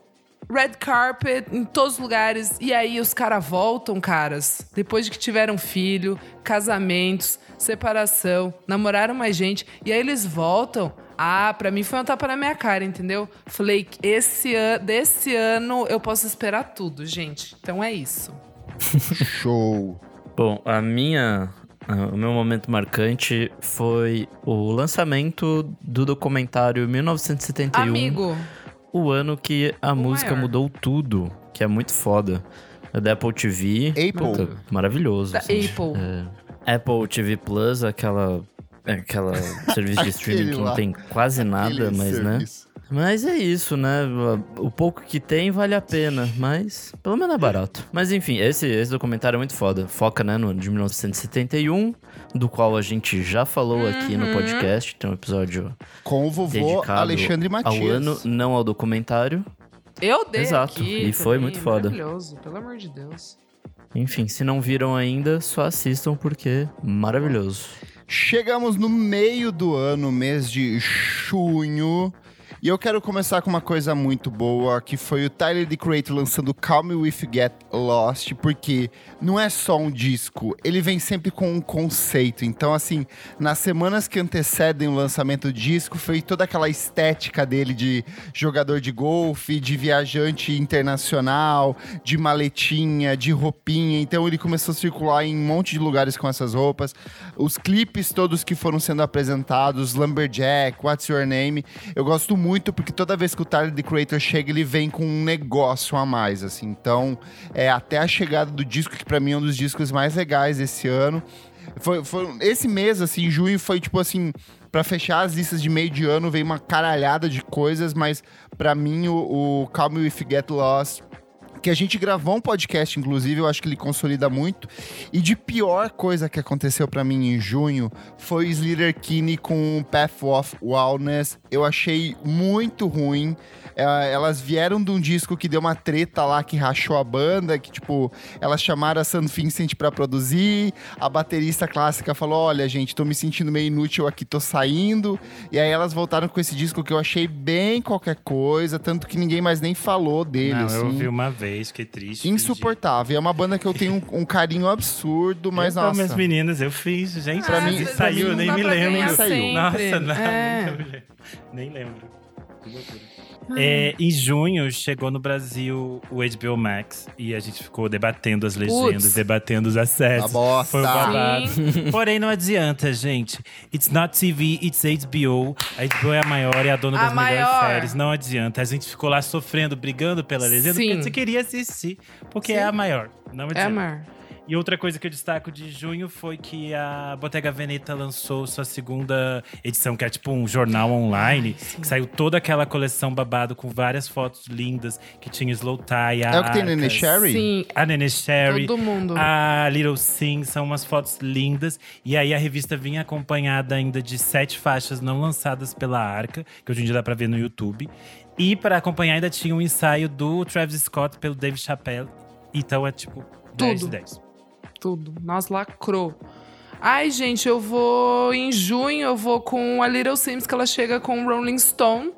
red carpet em todos os lugares. E aí os caras voltam, caras, depois de que tiveram filho, casamentos, separação, namoraram mais gente. E aí eles voltam. Ah, pra mim foi um tapa na minha cara, entendeu? Falei, esse an desse ano eu posso esperar tudo, gente. Então é isso. Show. Bom, a minha. O meu momento marcante foi o lançamento do documentário 1971. Amigo, O ano que a música maior. mudou tudo, que é muito foda. É da Apple TV. Apple. Puta, maravilhoso. da assim. Apple. É, Apple TV Plus, aquela. Aquela serviço de streaming que não tem quase nada, Aquele mas né? serviço. Mas é isso, né? O pouco que tem vale a pena, mas pelo menos é barato. Mas enfim, esse, esse documentário é muito foda. Foca, né, no de 1971, do qual a gente já falou aqui Uhum. no podcast. Tem um episódio Com o vovô dedicado Alexandre Matias. ao ano, não ao documentário. Eu dei Exato, aqui e foi também, muito foda. Maravilhoso, pelo amor de Deus. Enfim, se não viram ainda, só assistam porque é maravilhoso. Chegamos no meio do ano, mês de junho. E eu quero começar com uma coisa muito boa, que foi o Tyler, The Creator, lançando Calm Me You Get Lost, porque não é só um disco, ele vem sempre com um conceito. Então, assim, nas semanas que antecedem o lançamento do disco, foi toda aquela estética dele de jogador de golfe, de viajante internacional, de maletinha, de roupinha. Então, ele começou a circular em um monte de lugares com essas roupas. Os clipes todos que foram sendo apresentados, Lumberjack, What's Your Name, eu gosto muito porque toda vez que o Tyler, The Creator, chega, ele vem com um negócio a mais, assim. Então, é até a chegada do disco, que pra mim é um dos discos mais legais desse ano. Foi, foi, esse mês, assim, junho, foi tipo assim, Pra fechar as listas de meio de ano, veio uma caralhada de coisas, mas pra mim o, o Calm If Get Lost que a gente gravou um podcast, inclusive, eu acho que ele consolida muito. E de pior coisa que aconteceu pra mim em junho foi Slater Kinney com Path of Wellness. Eu achei muito ruim. É, elas vieram de um disco que deu uma treta lá que rachou a banda, que tipo, elas chamaram a San Vincent pra produzir. A baterista clássica falou: Olha, gente, tô me sentindo meio inútil aqui, tô saindo. E aí elas voltaram com esse disco que eu achei bem qualquer coisa, tanto que ninguém mais nem falou dele. Não, assim. eu ouvi uma vez, fiquei triste. Insuportável. É uma banda que eu tenho um, um carinho absurdo, mas eu, nossa. minhas meninas, eu fiz, gente. Pra mim- e saiu, nem não me lembro. Nossa, não, É. nunca me lembro. nem lembro. Que loucura. É, em junho chegou no Brasil o HBO Max e a gente ficou debatendo as legendas, Putz. debatendo os acessos. Uma bosta. Foi um babado. Porém, não adianta, gente. It's not TV, it's HBO. A HBO é a maior e a dona A das melhores maior. séries. Não adianta. A gente ficou lá sofrendo, brigando pela legenda, Sim. porque você queria assistir. Porque Sim. é a maior. Não adianta. É, amor. E outra coisa que eu destaco de junho foi que a Bottega Veneta lançou sua segunda edição, que é tipo um jornal online, que saiu toda aquela coleção babado com várias fotos lindas, que tinha Slow Tie, É o que tem Arcas, Sherry? Sim, A Nene Sherry, todo mundo. a Little Sim, são umas fotos lindas. E aí a revista vinha acompanhada ainda de sete faixas não lançadas pela Arca, que hoje em dia dá pra ver no YouTube. E para acompanhar ainda tinha um ensaio do Travis Scott pelo Dave Chappelle. Então é tipo 10 de Tudo. 10. Tudo. Nossa, lacrou. Ai, gente, eu vou. Em junho, eu vou com a Little Sims, que ela chega com o Rolling Stone.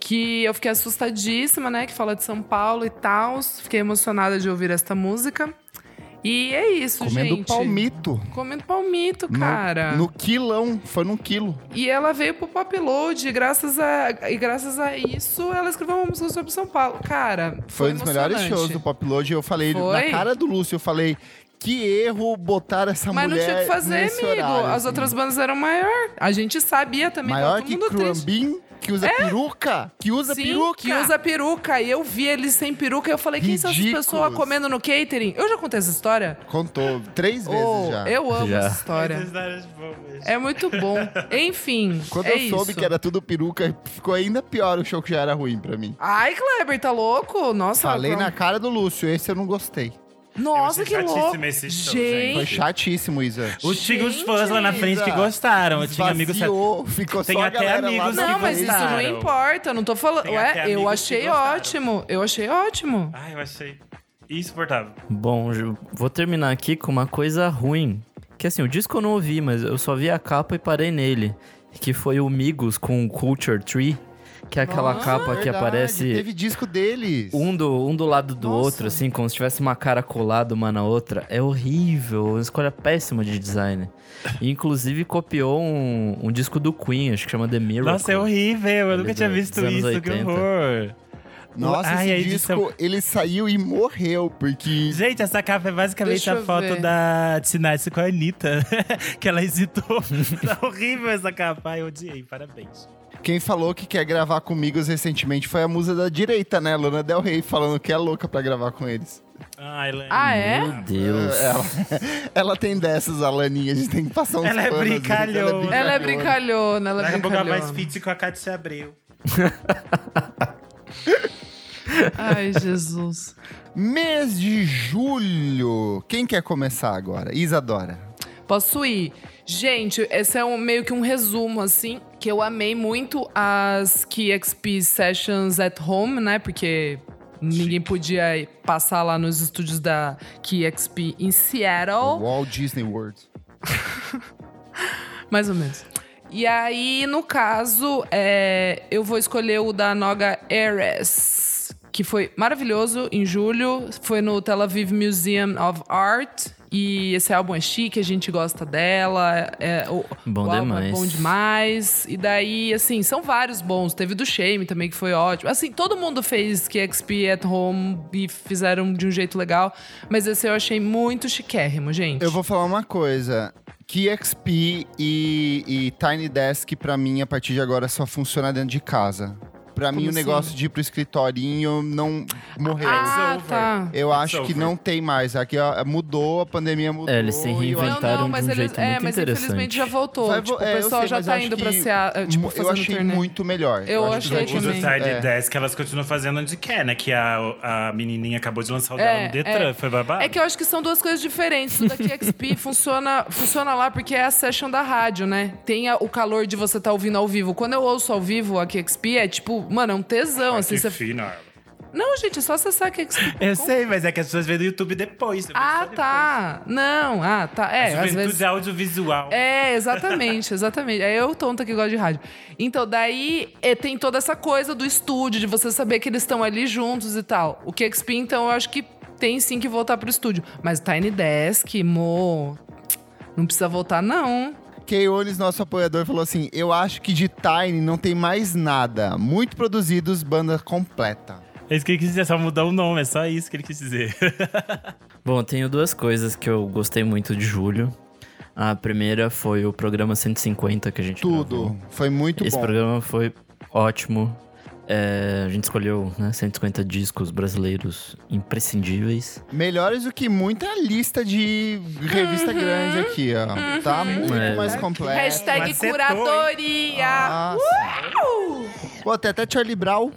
Que eu fiquei assustadíssima, né? Que fala de São Paulo e tal. Fiquei emocionada de ouvir esta música. E é isso, Comendo gente. palmito. Comendo palmito, No- cara. No, quilão, foi num quilo. E ela veio pro Pop Load, e graças a, e graças a isso, ela escreveu uma música sobre São Paulo. Cara, Foi, foi, um dos melhores shows do Pop Load. Eu falei Foi? na cara do Lúcio, eu falei. Que erro botar essa Mas não mulher tinha o que fazer, nesse amigo. horário, As assim. outras bandas eram maior. A gente sabia também. Maior que. Crumbin, que usa peruca. Que usa Sim, peruca. que usa peruca. E eu vi eles sem peruca. E eu falei, quem são essas Ridículos. pessoas comendo no catering? Eu já contei essa história? Contou três vezes Oh, já. eu amo Já. essa história. É muito bom. Enfim, Quando é eu soube isso. que era tudo peruca, ficou ainda pior o show que já era ruim pra mim. Ai, Kleber, tá louco? Nossa, Falei na cara do Lúcio, esse eu não gostei. Nossa, Eu que louco. chatíssimo esse show, gente. Foi chatíssimo, Isa. O- Tinha os fãs lá na frente que gostaram. Eu tinha amigos. Ficou Tem só até amigos Não, mas isso frente. não gostaram. importa, eu não tô falando. Tem Ué, eu achei gostaram. ótimo. Eu achei ótimo. Ai, eu achei insuportável. Bom, vou terminar aqui com uma coisa ruim. Que assim, o disco eu não ouvi, mas eu só vi a capa e parei nele. Que foi o Migos com o Culture Tree. Que é aquela Nossa, capa que Verdade, aparece Teve disco deles. um do, um do lado do Nossa. outro, assim, como se tivesse uma cara colada uma na outra. É horrível, uma escolha péssima de design. E, inclusive copiou um, um disco do Queen, acho que chama The Miracle. Nossa, é horrível. Eu nunca tinha do- visto isso. Que 80. horror. Nossa, Ai, esse edição- disco, ele saiu e morreu, porque... Gente, essa capa é basicamente Deixa a foto ver. da Tinashe com a Anitta. que ela hesitou. tá horrível essa capa. Ai, eu odiei. Parabéns. Quem falou que quer gravar comigo recentemente foi a musa da direita, né? Lana Del Rey, falando que é louca pra gravar com eles. Lani. Ah, é? Meu Deus. Ela, ela tem dessas, a Laninha, a gente tem que passar uns Ela é né? brincalhona. Ela é brincalhona, ela é Daqui a pouco ela brincalhona. faz feat com a Cátia Abreu. Ai, Jesus. Mês de julho. Quem quer começar agora? Isadora. Posso ir? Gente, esse é um, meio que um resumo, assim, que eu amei muito as KXP Sessions at Home, né? Porque ninguém podia passar lá nos estúdios da KXP em Seattle. Walt Disney World. Mais ou menos. E aí, no caso, é, eu vou escolher o da Noga Eres, que foi maravilhoso em julho. Foi no Tel Aviv Museum of Art. E esse álbum é chique, a gente gosta dela. É, o, Bom o álbum é demais. bom demais. E daí, assim, são vários bons. Teve do Shame também, que foi ótimo. Assim, todo mundo fez KXP at home e fizeram de um jeito legal. Mas esse eu achei muito chiquérrimo, gente. Eu vou falar uma coisa. KXP e, e Tiny Desk, pra mim, a partir de agora, só funciona dentro de casa. Pra mim, Como o negócio assim? de ir pro escritorinho não morreu. Ah, tá. Eu acho que não tem mais. Aqui ó, mudou, a pandemia mudou. É, eles se eu reinventaram. Inventaram mas de um eles, jeito é, muito mas interessante. infelizmente já voltou. Vai tipo, é, o eu pessoal sei, já tá indo pra que se a- tipo, Eu achei turnê. muito melhor. Eu acho achei que Os do É. Desk, elas continuam fazendo onde quer, né? Que a, a menininha acabou de lançar o dela É, no Detran. é. Foi babado. É que eu acho que são duas coisas diferentes. O daqui XP funciona, funciona lá porque é a session da rádio, né? Tem a- o calor de você estar ouvindo ao vivo. Quando eu ouço ao vivo a XP, é tipo, mano, é um tesão. Ah, assim, que você... fino. Não, gente, é só acessar a XP. Eu sei, mas é que as pessoas veem no YouTube depois. Ah, só depois. tá. Não, ah, tá. É, A às juventude vezes. audiovisual. É, exatamente, exatamente. É eu tonta que gosta de rádio. Então, daí é, tem toda essa coisa do estúdio, de você saber que eles estão ali juntos e tal. O KXP, então, eu acho que tem sim que voltar pro estúdio. Mas o Tiny Desk, Mo. Não precisa voltar, não. Keones, nosso apoiador, falou assim: Eu acho que de Tiny não tem mais nada. Muito produzidos, banda completa. É isso que ele quis dizer, só mudar o nome, é só isso que ele quis dizer. Bom, tenho duas coisas que eu gostei muito de julho. A primeira foi o programa 150 que a gente Tudo. gravou. Foi muito Esse bom. programa foi ótimo. É, a gente escolheu né, 150 discos brasileiros imprescindíveis. Melhores do que muita lista de revista grande aqui, ó. Tá muito É. mais completo. Hashtag curadoria. Nossa. Pô, tem até Charlie Brown.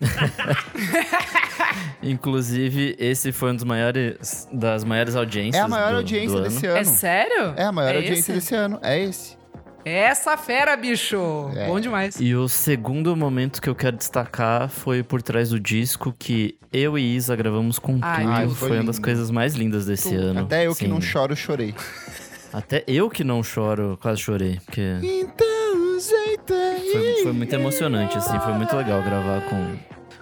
Inclusive, esse foi um dos maiores das maiores audiências. É a maior do- audiência do desse ano. ano. É sério? É a maior É audiência esse? desse ano. É esse. Essa fera, bicho. É. Bom demais. E o segundo momento que eu quero destacar foi por trás do disco que eu e Isa gravamos com Ai, tudo. foi, Foi uma das coisas mais lindas desse Tudo. ano. Até eu que Sim. não choro, chorei. Até eu que não choro, quase chorei. Porque Então, jeito foi, foi muito emocionante, assim. Foi muito legal gravar com,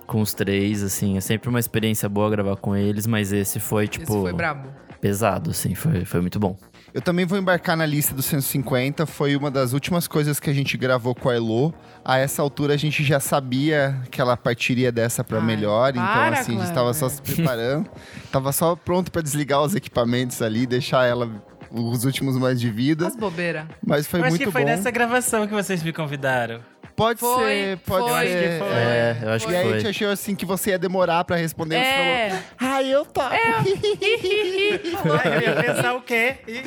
com os três, assim. É sempre uma experiência boa gravar com eles, mas esse foi, tipo, Esse foi brabo. Pesado, assim. Foi, foi muito bom. Eu também vou embarcar na lista dos 150. Foi uma das últimas coisas que a gente gravou com a Elo. A essa altura a gente já sabia que ela partiria dessa pra Ai, melhor. Então, para, assim, a gente estava só se preparando. tava só pronto pra desligar os equipamentos ali, deixar ela os últimos mais de vida. As bobeiras. Mas foi eu acho muito que foi bom. nessa gravação que vocês me convidaram. Pode Foi, ser, pode foi. ser. Eu acho que foi. É, eu acho E que aí a foi. gente achou assim que você ia demorar pra responder. Você falou, É. ah, eu topo. Ai, eu ia pensar o quê?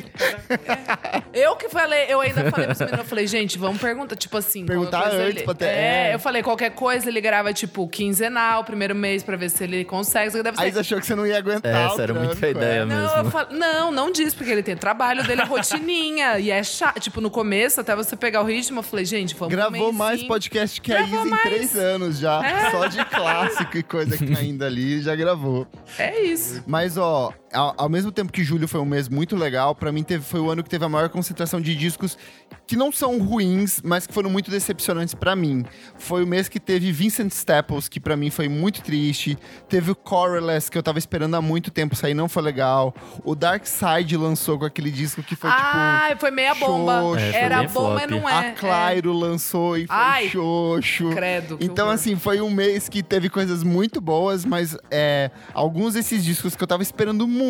Eu que falei, eu ainda falei pros meninos, eu falei, gente, vamos perguntar, tipo assim. Perguntar antes ele- pra ter- É, é. eu falei, qualquer coisa ele grava, tipo, quinzenal, primeiro mês, pra ver se ele consegue. Deve Aí ser. você achou que você não ia aguentar. Essa o era muito a ideia é. Não, mesmo. eu falo, não, não diz, porque ele tem trabalho dele, é rotininha. e é chato. Tipo, no começo, até você pegar o ritmo, eu falei, gente, vamos Gravou mais mêsinho. podcast que a Gravou Isa em mais. três anos já. É. Só de clássico e coisa que tá indo ali, já gravou. É isso. Mas, ó, ao, ao mesmo tempo que julho foi um mês muito legal, pra mim teve, foi o ano que teve a maior concentração de discos que não são ruins, mas que foram muito decepcionantes pra mim. Foi o mês que teve Vincent Staples, que pra mim foi muito triste. Teve o Coreless, que eu tava esperando há muito tempo sair, não foi legal. O Dark Side lançou com aquele disco que foi ah, foi meia bomba. xoxo. É, foi Era bom, mas não tipo, é. a Clairo lançou e foi Ai, xoxo. Credo. que Então, horror. assim, foi um mês que teve coisas muito boas, mas é, alguns desses discos que eu tava esperando muito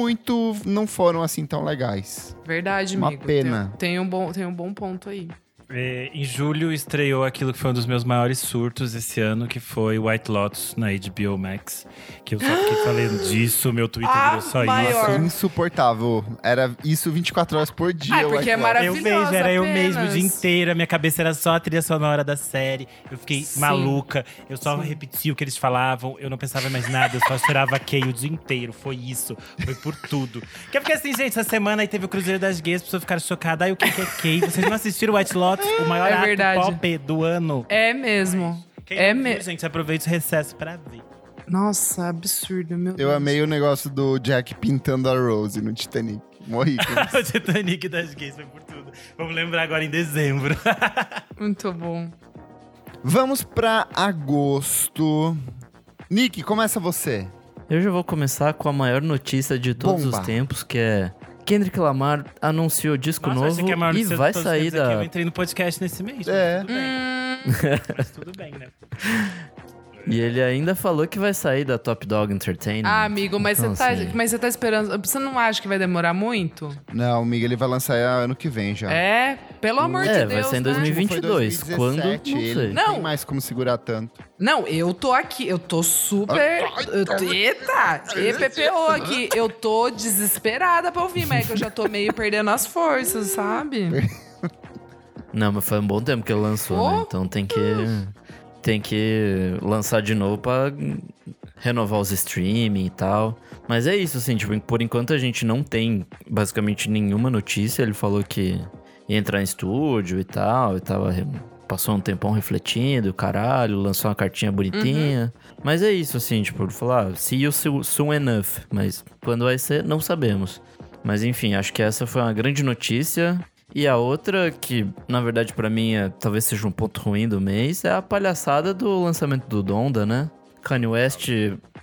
não foram assim tão legais. Verdade, uma amigo. pena. Tem, tem um bom, tem um bom ponto aí. É, em julho estreou aquilo que foi um dos meus maiores surtos esse ano, que foi White Lotus na HBO Max. Que eu só fiquei falando disso, meu Twitter Ah, virou só maior. isso. Insuportável. Era isso 24 horas por dia. Ah, porque é maravilhoso. Eu vejo, era eu mesmo o dia inteiro, a minha cabeça era só a trilha sonora da série. Eu fiquei Sim. maluca, eu só repetia o que eles falavam, eu não pensava em mais nada, eu só chorava Kay o dia inteiro. Foi isso, foi por tudo. Que eu fiquei assim, gente, essa semana aí teve o Cruzeiro das Gays, as pessoas ficaram chocadas. Aí o que que é Kay? Vocês não assistiram White Lotus, o maior É verdade. pop do ano? É mesmo. Quem É não viu, me- gente, aproveita o recesso pra ver. Nossa, absurdo, meu Eu Deus. amei o negócio do Jack pintando a Rose no Titanic. Morri o Titanic das gays foi por tudo. Vamos lembrar agora em dezembro. Muito bom. Vamos pra agosto. Nick, começa você. Eu já vou começar com a maior notícia de todos Bomba. os tempos, que é Kendrick Lamar anunciou disco Nossa, novo maior e vai todos sair dizer que Eu da. entrei no podcast nesse mês. É. Mas tudo bem. Hum, Mas tudo bem, né? E ele ainda falou que vai sair da Top Dog Entertainment. ah, amigo, mas você Então, tá, assim, mas você tá esperando. Você não acha que vai demorar muito? Não, o Miguel ele vai lançar ano que vem já. É, pelo amor É, de vai Deus. ser em né? Foi 2022. Quando? 2017, Não ele sei. não Não. tem mais como segurar tanto. Não, eu tô aqui, eu tô super. eu tô- Eita! EPPO aqui. Eu tô desesperada pra ouvir, mas é que eu já tô meio perdendo as forças, sabe? Não, mas foi um bom tempo que ele lançou, Oh. né? Então tem que. Tem que lançar de novo pra renovar os streaming e tal. Mas é isso, assim, tipo, por enquanto a gente não tem basicamente nenhuma notícia. Ele falou que ia entrar em estúdio e tal, e tava. Passou um tempão refletindo, caralho, lançou uma cartinha bonitinha. Mas é isso, assim, tipo, falou, ah, see you so- soon enough. Mas quando vai ser, não sabemos. Mas enfim, acho que essa foi uma grande notícia. E a outra, que na verdade pra mim é, talvez seja um ponto ruim do mês, é a palhaçada do lançamento do Donda, né? Kanye West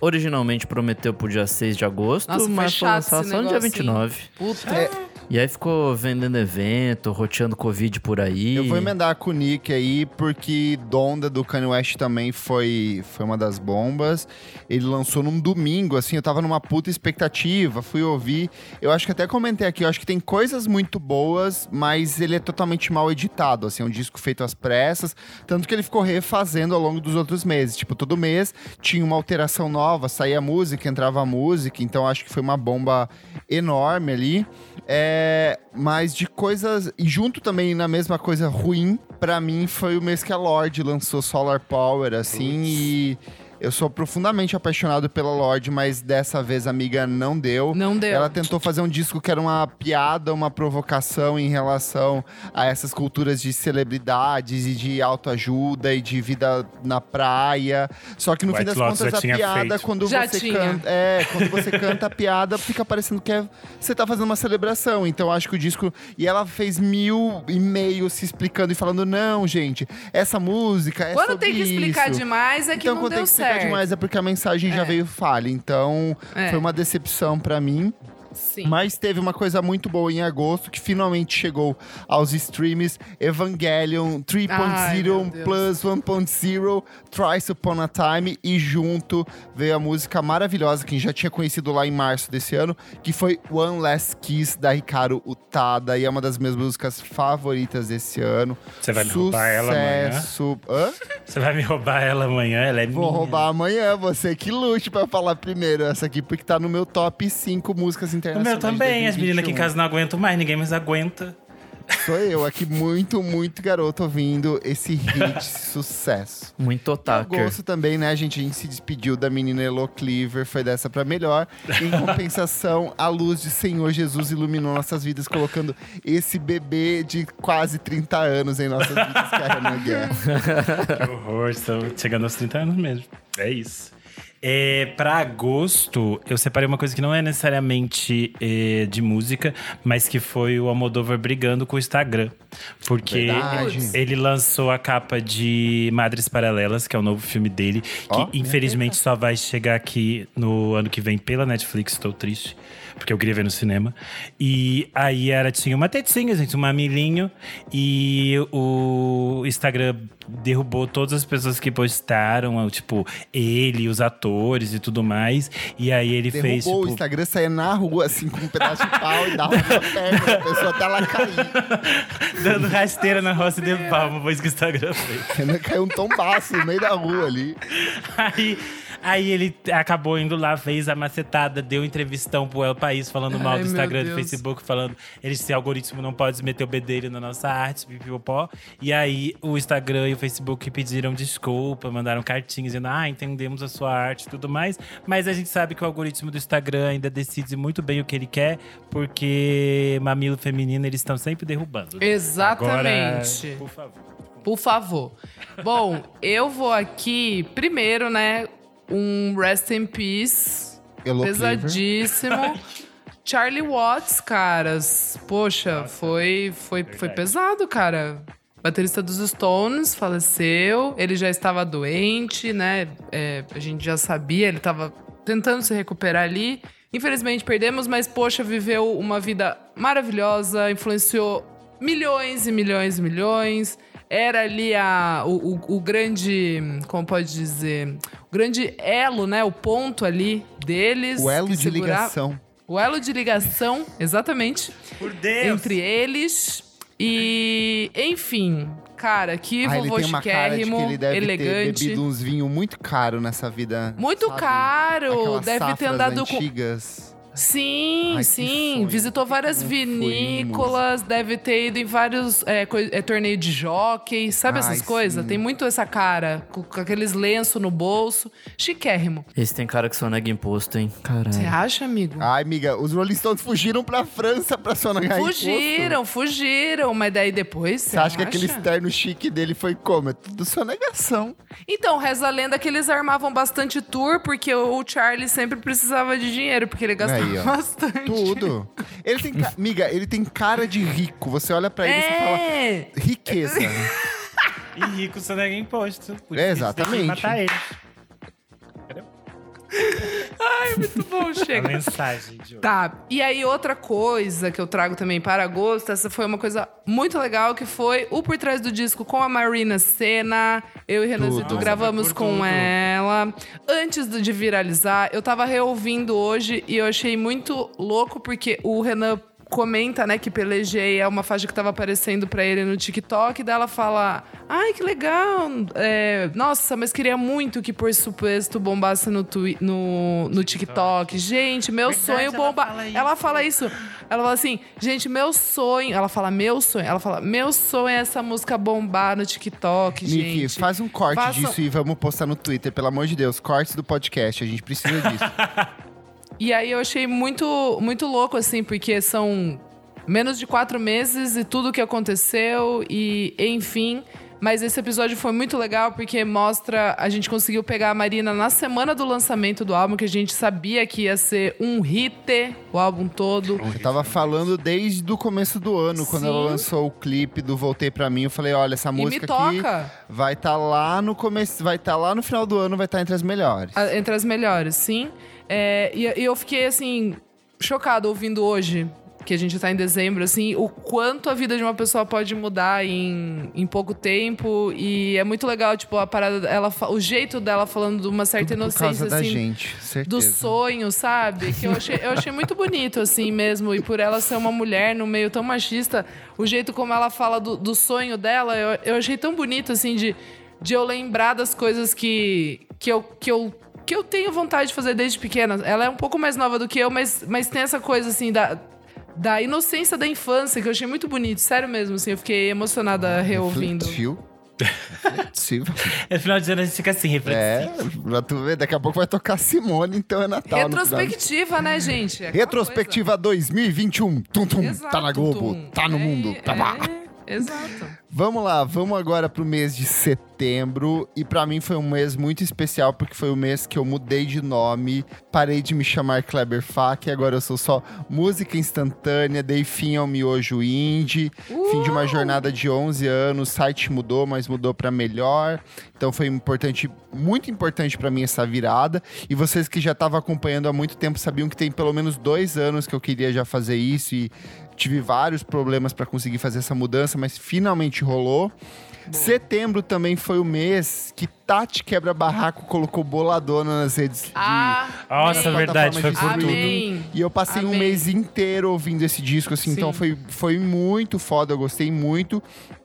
originalmente prometeu pro dia 6 de agosto, Nossa, mas foi lançar esse só no dia negócio, hein? 29. Puta. E aí ficou vendendo evento, roteando Covid por aí. Eu vou emendar com o Nick aí, porque Donda do Kanye West também foi, foi uma das bombas. Ele lançou num domingo, assim, eu tava numa puta expectativa, fui ouvir. Eu acho que até comentei aqui, eu acho que tem coisas muito boas, mas ele é totalmente mal editado, assim, é um disco feito às pressas. Tanto que ele ficou refazendo ao longo dos outros meses. Tipo, todo mês tinha uma alteração nova, saía música, entrava música, então acho que foi uma bomba enorme ali. É, mas de coisas. E junto também na mesma coisa ruim, pra mim foi o mês que a Lorde lançou Solar Power, assim, e. Eu sou profundamente apaixonado pela Lorde, mas dessa vez a amiga não deu. Não deu. Ela tentou fazer um disco que era uma piada, uma provocação em relação a essas culturas de celebridades e de autoajuda e de vida na praia. Só que no White fim das Lotus contas a piada, feito. quando Já você tinha. canta. É, quando você canta a piada, fica parecendo que é, você tá fazendo uma celebração. Então acho que o disco. E ela fez mil e-mails se explicando e falando: não, gente, essa música é Quando sobre tem que explicar isso. demais é que então, não deu certo. Demais é porque a mensagem já É. veio falha. Então, É. foi uma decepção pra mim. Sim. Mas teve uma coisa muito boa em agosto que finalmente chegou aos streams: Evangelion 3.0 Ai, meu Deus. plus 1.0 Thrice Upon a Time e junto veio a música maravilhosa que a gente já tinha conhecido lá em março desse ano, que foi One Last Kiss da Hikaru Utada e é uma das minhas músicas favoritas desse ano. Você vai me roubar ela amanhã? Sucesso. Hã? Você vai me roubar ela amanhã? Ela é Vou minha. roubar amanhã, você que lute pra falar primeiro essa aqui, porque tá no meu top 5 músicas O meu também. As meninas aqui em 2021. casa não aguentam mais, ninguém mais aguenta. Sou eu aqui, muito, muito garoto ouvindo esse hit de sucesso. Muito Eu otaker. gosto também, né, gente? A gente se despediu da menina Elo Cleaver, foi dessa pra melhor. Em compensação, a luz de Senhor Jesus iluminou nossas vidas, colocando esse bebê de quase 30 anos em nossas vidas, que é a Renan Guerra. Que horror, estou chegando aos 30 anos mesmo. É isso. É, para agosto, eu separei uma coisa que não é necessariamente é, de música, mas que foi o Almodóvar brigando com o Instagram. Porque Verdade. ele lançou a capa de Madres Paralelas, que é o novo filme dele, que Ó, infelizmente só vai chegar aqui no ano que vem pela Netflix, estou triste. Porque eu queria ver no cinema. E aí era, tinha uma tetinha, gente, um mamilinho. E o Instagram derrubou todas as pessoas que postaram, tipo, ele, os atores e tudo mais. E aí ele Derrubou fez. o Tipo, Instagram, saía na rua, assim, com um pedaço de pau e dava na perna da pessoa até ela cair. dando rasteira na roça de palma, foi isso que o Instagram fez. Caiu um tombaço no meio da rua ali. Aí, aí ele acabou indo lá, fez a macetada, deu entrevistão pro El País falando mal Ai, do Instagram, do. Facebook, falando esse algoritmo não pode meter o bedelho na nossa arte, pipipopó. E aí o Instagram e o Facebook pediram desculpa, mandaram cartinhas dizendo, ah, entendemos a sua arte e tudo mais. Mas a gente sabe que o algoritmo do Instagram ainda decide muito bem o que ele quer, porque mamilo feminino eles estão sempre derrubando. né? Exatamente. Agora, por favor. Por favor. Bom, eu vou aqui, primeiro, né, um Rest in Peace Cleaver. pesadíssimo Charlie Watts, caras. Poxa, foi, foi, foi pesado, cara. Baterista dos Stones faleceu. Ele já estava doente, né? É, a gente já sabia, ele estava tentando se recuperar ali. Infelizmente perdemos, mas poxa, viveu uma vida maravilhosa, influenciou milhões e milhões e milhões. Era ali a, o, o, o grande, como pode dizer, o grande elo, né? O ponto ali deles. O elo de segura- ligação. O elo de ligação, exatamente Por Deus! entre eles. E, enfim, cara, que Ah, ele vovô tem uma cara de que ele deve ter elegante. bebido uns vinhos muito caro nessa vida. Muito sabe? caro, Aquelas deve ter andado com. Sim, Ai, sim. sonho. Visitou várias vinícolas, deve ter ido em vários é, é, torneio de jockey, sabe Ai, essas coisas? Tem muito essa cara, com, com aqueles lenços no bolso. Chiquérrimo. Esse tem cara que só nega imposto, hein? Caralho. Você acha, amigo? Ai, amiga, os Rolling Stones fugiram pra França pra sonegar imposto. fugiram, fugiram, mas daí depois. Você acha que aquele externo chique dele foi como? É tudo sonegação. Então, reza a lenda que eles armavam bastante tour, porque o Charlie sempre precisava de dinheiro, porque ele gastava Aí, ó. bastante. Tudo. Ele tem, ca- amiga, ele tem cara de rico. Você olha pra ele e você fala, É! riqueza. E rico só nega imposto. Por É, gente tem que exatamente. matar eles. Ai, muito bom, A chega. mensagem de hoje. Tá, e aí outra coisa que eu trago também para agosto, essa foi uma coisa muito legal, que foi o Por Trás do Disco com a Marina Senna. Eu e Renanzito gravamos com tudo. ela. Antes de viralizar, eu tava reouvindo hoje e eu achei muito louco, porque o Renan comenta, né, que Pelejei é uma faixa que tava aparecendo pra ele no TikTok, daí ela fala, ai, que legal, é, nossa, mas queria muito que Por Suposto bombasse no, twi- no, no TikTok. Gente, meu Verdade, sonho ela bombar. fala isso. Ela fala isso. Ela fala assim, gente, meu sonho. Ela fala, meu sonho. Ela fala, meu sonho é essa música bombar no TikTok, gente. faz um corte Faça- disso e vamos postar no Twitter, pelo amor de Deus. Cortes do podcast, a gente precisa disso. E aí eu achei muito, muito louco, assim, porque são menos de quatro meses e tudo que aconteceu, e enfim. Mas esse episódio foi muito legal porque mostra. A gente conseguiu pegar a Marina na semana do lançamento do álbum, que a gente sabia que ia ser um hit, o álbum todo. Eu tava falando desde o começo do ano, quando Sim. ela lançou o clipe do Voltei Pra Mim. Eu falei, olha, essa música aqui toca. vai estar lá no começo, vai estar lá no final do ano, vai estar entre as melhores. Entre as melhores, sim. É, e, e eu fiquei, assim, chocado ouvindo hoje, que a gente tá em dezembro, assim, o quanto a vida de uma pessoa pode mudar em, em pouco tempo. E é muito legal, tipo, a parada, ela, o jeito dela falando de uma certa Tudo inocência, assim. gente, Do sonho, sabe? Que eu achei, eu achei muito bonito, assim mesmo. E por ela ser uma mulher no meio tão machista, o jeito como ela fala do, do sonho dela, eu, eu achei tão bonito, assim, de, de eu lembrar das coisas que, que, eu, que, eu, que eu tenho vontade de fazer desde pequena. Ela é um pouco mais nova do que eu, mas, mas tem essa coisa, assim, da. Da inocência da infância, que eu achei muito bonito. Sério mesmo, assim, eu fiquei emocionada reouvindo. Reflexivo. No final de ano a gente fica assim, reflexivo. É, pra tu ver, daqui a pouco vai tocar Simone, então é Natal. Retrospectiva, né, gente? É aquela Retrospectiva 2021. Tum, tum, coisa. tá na Exato, Globo, tum. tá no É, mundo. Tá lá. é, exato. Vamos lá, vamos agora pro mês de setembro. E pra mim foi um mês muito especial, porque foi o mês que eu mudei de nome, parei de me chamar Kleber Fak, agora eu sou só música instantânea, dei fim ao miojo indie, fim de uma jornada de 11 anos, o site mudou, mas mudou pra melhor. Então foi importante, muito importante pra mim essa virada. E vocês que já estavam acompanhando há muito tempo sabiam que tem pelo menos dois anos que eu queria já fazer isso e tive vários problemas pra conseguir fazer essa mudança, mas finalmente rolou. Setembro também foi o mês que Tati Quebra Barraco colocou boladona nas redes de Ah, Nossa, amém. verdade, foi de por. Amém. E eu passei um Amém. mês inteiro ouvindo esse disco, assim, Sim. então foi, foi muito foda, eu gostei muito.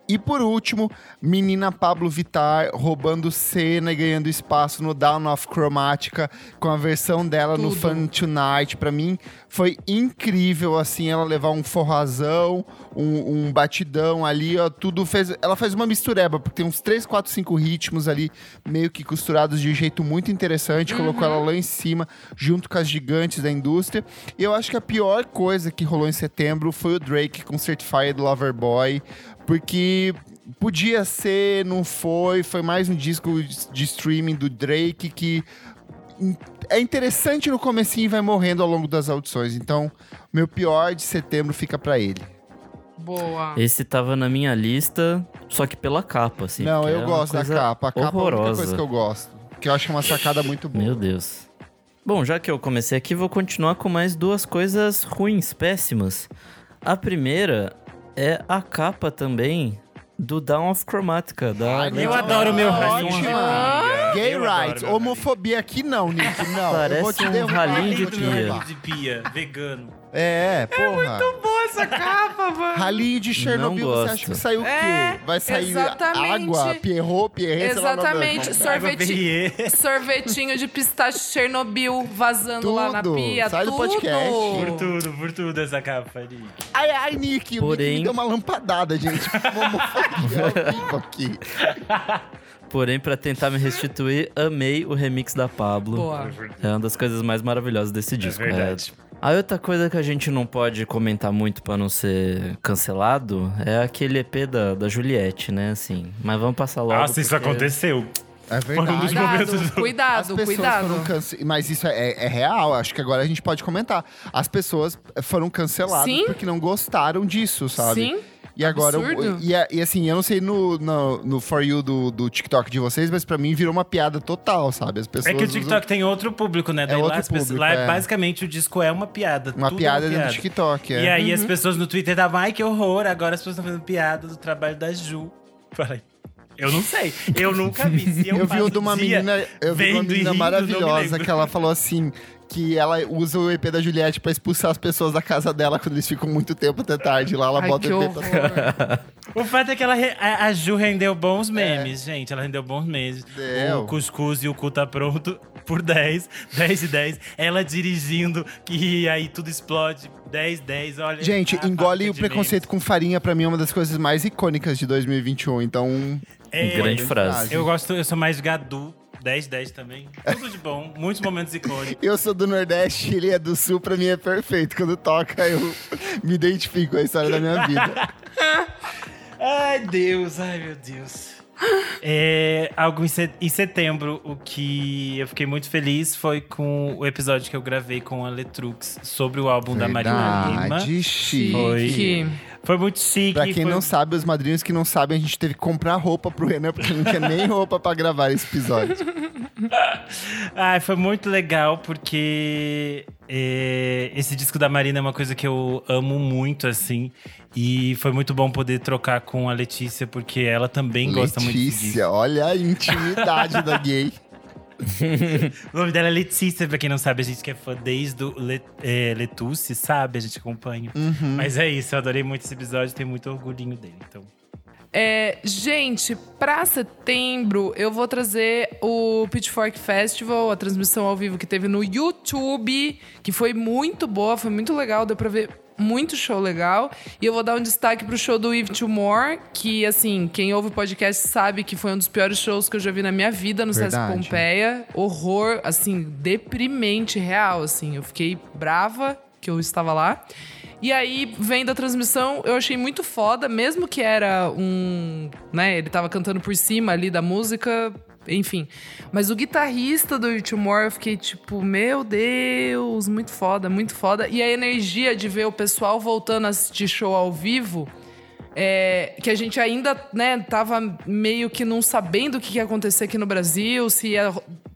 E por último, menina Pablo Vittar roubando cena e ganhando espaço no Down of Chromatica com a versão dela no Tudo. Fun Tonight. Pra mim foi incrível, assim, ela levar um forrazão, um, um batidão ali, ó, tudo fez. Ela faz uma mistureba, porque tem uns 3, 4, 5 ritmos ali meio que costurados de um jeito muito interessante. Colocou ela lá em cima, junto com as gigantes da indústria. E eu acho que a pior coisa que rolou em setembro foi o Drake com Certified Lover Boy, porque podia ser, não foi, foi mais um disco de streaming do Drake que é interessante no comecinho e vai morrendo ao longo das audições. Então, meu pior de setembro fica pra ele. Boa. Esse tava na minha lista, só que pela capa, assim. Não, eu é gosto da capa. A capa é a única horrorosa. coisa que eu gosto. Que eu acho que uma sacada muito boa. Meu Deus. Bom, já que eu comecei aqui, vou continuar com mais duas coisas ruins, péssimas. A primeira é a capa também do Down of Chromatica, da Ai, Eu adoro meu ótimo. Gay rights. meu Homofobia aqui não, Nick. Não. eu vou te Parece um ralinho de pia. de pia, vegano. É, porra. Boa essa capa, mano. Ralinho de Chernobyl, Não você acha que saiu o quê? É, Vai sair exatamente. água, Pierrot, Pierret, sei lá o nome Exatamente. Sorveti... Sorvetinho de pistache Chernobyl vazando lá na Tudo. pia. Sai do tudo. podcast. Por tudo, por tudo essa capa ali. Ai, ai, Nick, o Porém- Nick me deu uma lampadada, gente. Vivo aqui. Porém, pra tentar me restituir, amei o remix da Pablo. Boa. É uma das coisas mais maravilhosas desse disco. verdade. É. A outra coisa que a gente não pode comentar muito pra não ser cancelado é aquele EP da, da Juliette, né? Assim. Mas vamos passar logo. Nossa, isso porque- aconteceu. É um verdade. momentos Cuidado, do- As cuidado, pessoas cuidado. foram cance... Mas isso é, é real, acho que agora a gente pode comentar. As pessoas foram canceladas Sim. porque não gostaram disso, sabe? Sim. E agora, Absurdo. e, e assim, eu não sei no, no, no For You do, do TikTok de vocês, mas pra mim virou uma piada total, sabe? As pessoas É que o usam TikTok tem outro público, né? Daí outro lá, pessoas- público, lá é. basicamente o disco é uma piada. uma tudo piada é uma dentro do piada. TikTok. É. E aí Uhum. as pessoas no Twitter estavam, ai que horror, agora as pessoas estão fazendo piada do trabalho da Ju. Falei, eu não sei, eu nunca vi. Se eu, Eu vi um de uma o dia menina, eu vi uma menina maravilhosa que ela falou assim que ela usa o EP da Juliette pra expulsar as pessoas da casa dela quando eles ficam muito tempo até tarde lá, ela Ai, bota que o EP pra. O fato é que ela re- a, a Ju rendeu bons memes, gente. Ela rendeu bons memes. Deu. O cuscuz e o cu tá pronto por 10, 10 e 10. Ela dirigindo, que aí tudo explode. 10, 10, olha. Gente, engole o preconceito com farinha pra mim é uma das coisas mais icônicas de 2021. Então, memes. É, Grande frase. Eu gosto, eu sou mais Gadu. 10, 10 também. Tudo de bom. Muitos momentos icônicos. eu sou do Nordeste, ele é do Sul, pra mim é perfeito. Quando toca, eu me identifico com a história da minha vida. Ai, Deus, ai, meu Deus. É, algo em, se- em setembro, o que eu fiquei muito feliz foi com o episódio que eu gravei com a Letrux sobre o álbum da Marina Lima. Verdade, chique. Chique. Foi muito chique. Pra quem foi- não sabe, os madrinhos que não sabem, a gente teve que comprar roupa pro Renan, porque ele não tinha nem roupa pra gravar esse episódio. Ai, foi muito legal, porque é, esse disco da Marina é uma coisa que eu amo muito, assim. E foi muito bom poder trocar com a Letícia, porque ela também gosta muito disco. Letícia, olha a intimidade da gay. O nome dela é Letícia, pra quem não sabe, a gente que é fã desde o Le, é, sabe? A gente acompanha. Uhum. Mas é isso, eu adorei muito esse episódio, tenho muito orgulhinho dele. Então, É, gente, pra setembro eu vou trazer o Pitchfork Festival, a transmissão ao vivo que teve no YouTube, que foi muito boa, foi muito legal, deu pra ver muito show legal. E eu vou dar um destaque pro show do Eve More, que assim, quem ouve o podcast sabe que foi um dos piores shows que eu já vi na minha vida no Sesc Verdade. Pompeia. Horror, assim, deprimente real, assim. Eu fiquei brava que eu estava lá. E aí, vendo a transmissão, eu achei muito foda, mesmo que era um. né, ele tava cantando por cima ali da música, enfim. Mas o guitarrista do More, eu fiquei tipo, meu Deus, muito foda, muito foda. E a energia de ver o pessoal voltando a assistir show ao vivo. é, que a gente ainda, né, tava meio que não sabendo o que ia acontecer aqui no Brasil, se ia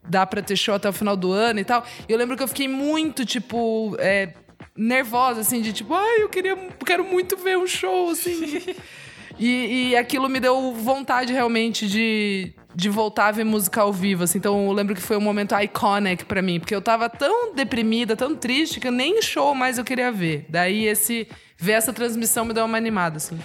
dar pra ter show até o final do ano e tal. E eu lembro que eu fiquei muito, tipo, é, nervosa, assim, de tipo, ai, eu queria, quero muito ver um show, assim. e, e aquilo me deu vontade realmente de, de voltar a ver música ao vivo, assim. Então eu lembro que foi um momento iconic pra mim, porque eu tava tão deprimida, tão triste, que nem show mais eu queria ver. Daí esse ver essa transmissão me deu uma animada, assim.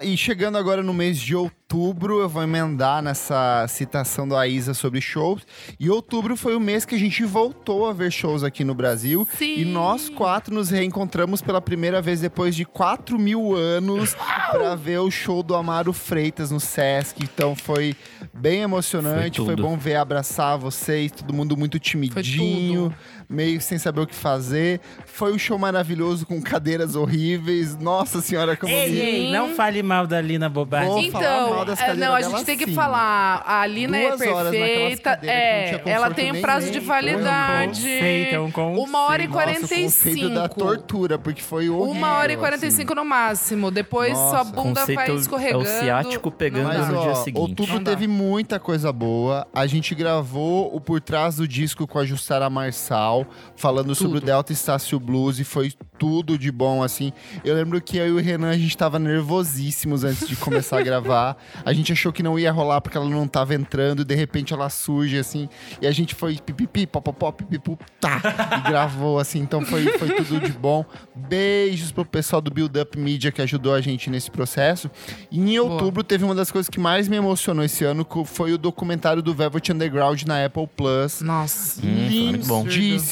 E chegando agora no mês de outubro, eu vou emendar nessa citação da Isa sobre shows. E outubro foi o mês que a gente voltou a ver shows aqui no Brasil. Sim. E nós quatro nos reencontramos pela primeira vez depois de 4 mil anos para ver o show do Amaro Freitas no Sesc. Então foi bem emocionante, Foi foi, bom ver abraçar vocês, todo mundo muito timidinho, meio sem saber o que fazer. Foi um show maravilhoso com cadeiras horríveis. Nossa senhora, como ei, me- ei, não fale mal da Lina Bobagem. Vou falar Então, mal das É, cadeiras não, a dela, gente tem que sim. falar. A Alina é Duas horas naquelas perfeita. É, ela tem um prazo de validade. Conceito, é um conceito. Uma hora e quarenta e conceito da cinco. tortura, porque foi horrível. Uma hora e assim. 45 no máximo. Depois sua Nossa. bunda vai Conceito é escorregando. o ciático pegando. Mas, no ó, dia seguinte. outubro teve muita coisa boa. A gente gravou o Por Trás do Disco com a Jussara Marçal, falando sobre o Delta Estácio Blues, e foi tudo de bom, assim. Eu lembro que eu e o Renan, a gente tava nervosíssimos antes de começar a gravar. A gente achou que não ia rolar porque ela não tava entrando, e de repente ela surge, assim, e a gente foi pipipi, popopó, pipipu, tá, e gravou, assim. Então foi, foi tudo de bom. Beijos pro pessoal do Build Up Media que ajudou a gente nesse processo. E em Boa. outubro teve uma das coisas que mais me emocionou esse ano, que foi o documentário do Velvet Underground na Apple Plus. Nossa. Hum, bom.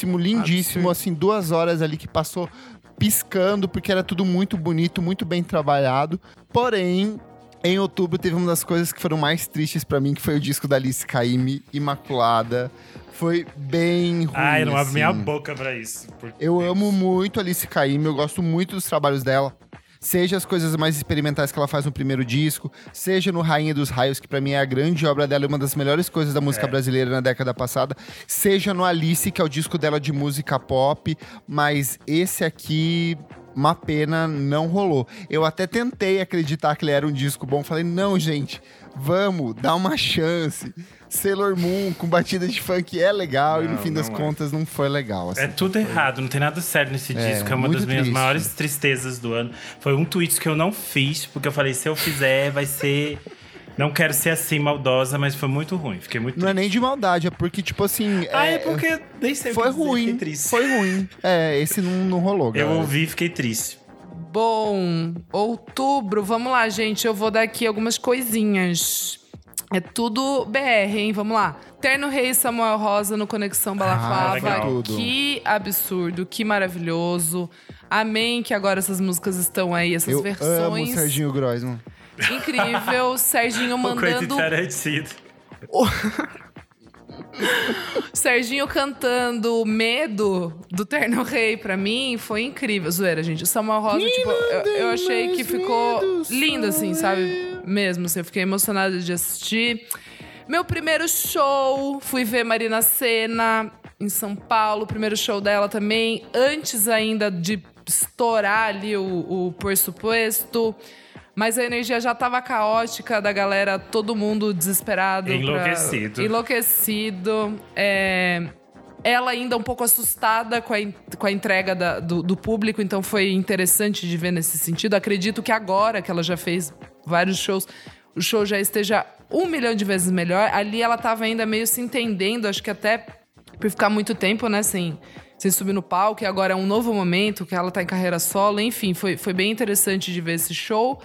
Lindíssimo, lindíssimo. Assim, duas horas ali que passou piscando, porque era tudo muito bonito, muito bem trabalhado. Porém, em outubro teve uma das coisas que foram mais tristes pra mim, que foi o disco da Alice Caymmi, Imaculada. Foi bem ruim. Ai, eu não assim. minha boca pra isso. Eu amo muito a Alice Caymmi, eu gosto muito dos trabalhos dela. Seja as coisas mais experimentais que ela faz no primeiro disco, seja no Rainha dos Raios, que pra mim é a grande obra dela e uma das melhores coisas da música brasileira na década passada, seja no Alice, que é o disco dela de música pop, mas esse aqui, uma pena, não rolou. Eu até tentei acreditar que ele era um disco bom, falei, não, gente, vamos, dá uma chance. Sailor Moon com batida de funk é legal e no Não, fim das não é. contas não foi legal. assim. É tudo errado, não tem nada certo nesse É, disco. É uma das minhas triste. maiores tristezas do ano. Foi um tweet que eu não fiz, porque eu falei, se eu fizer, vai ser. Não quero ser assim, maldosa, mas foi muito ruim. Fiquei muito Não é nem de maldade, é porque, tipo assim. Ah, é porque nem sei Foi dizer, ruim. Foi ruim. É, esse não, não rolou, Eu galera. ouvi e fiquei triste. Bom, outubro, vamos lá, gente. Eu vou dar aqui algumas coisinhas. É tudo BR, hein? Vamos lá. Terno Rei Samuel Rosa no Conexão Ah, Balafava. Tudo. que absurdo, que maravilhoso. Amém que agora essas músicas estão aí, essas Eu amo o versões. Serginho Groisman. Incrível. Serginho O Quentin mandando Tarantino. Serginho cantando Medo do Terno Rei pra mim foi incrível. Zoeira, gente. O Samuel Rosa, tipo, eu, eu achei que ficou lindo, assim, sabe? Mesmo, assim, eu fiquei emocionada de assistir. Meu primeiro show, fui ver Marina Senna em São Paulo, o primeiro show dela também, antes ainda de estourar ali o, o Por Suposto. Mas a energia já tava caótica da galera, todo mundo desesperado. pra- Enlouquecido. Enlouquecido. É, Ela ainda um pouco assustada com a, com a entrega da- do, do público, então foi interessante de ver nesse sentido. Acredito que agora que ela já fez vários shows, o show já esteja um milhão de vezes melhor. Ali ela tava ainda meio se entendendo, acho que até por ficar muito tempo, né, sem, sem subir no palco, e agora é um novo momento, que ela tá em carreira solo, enfim, foi, foi bem interessante de ver esse show.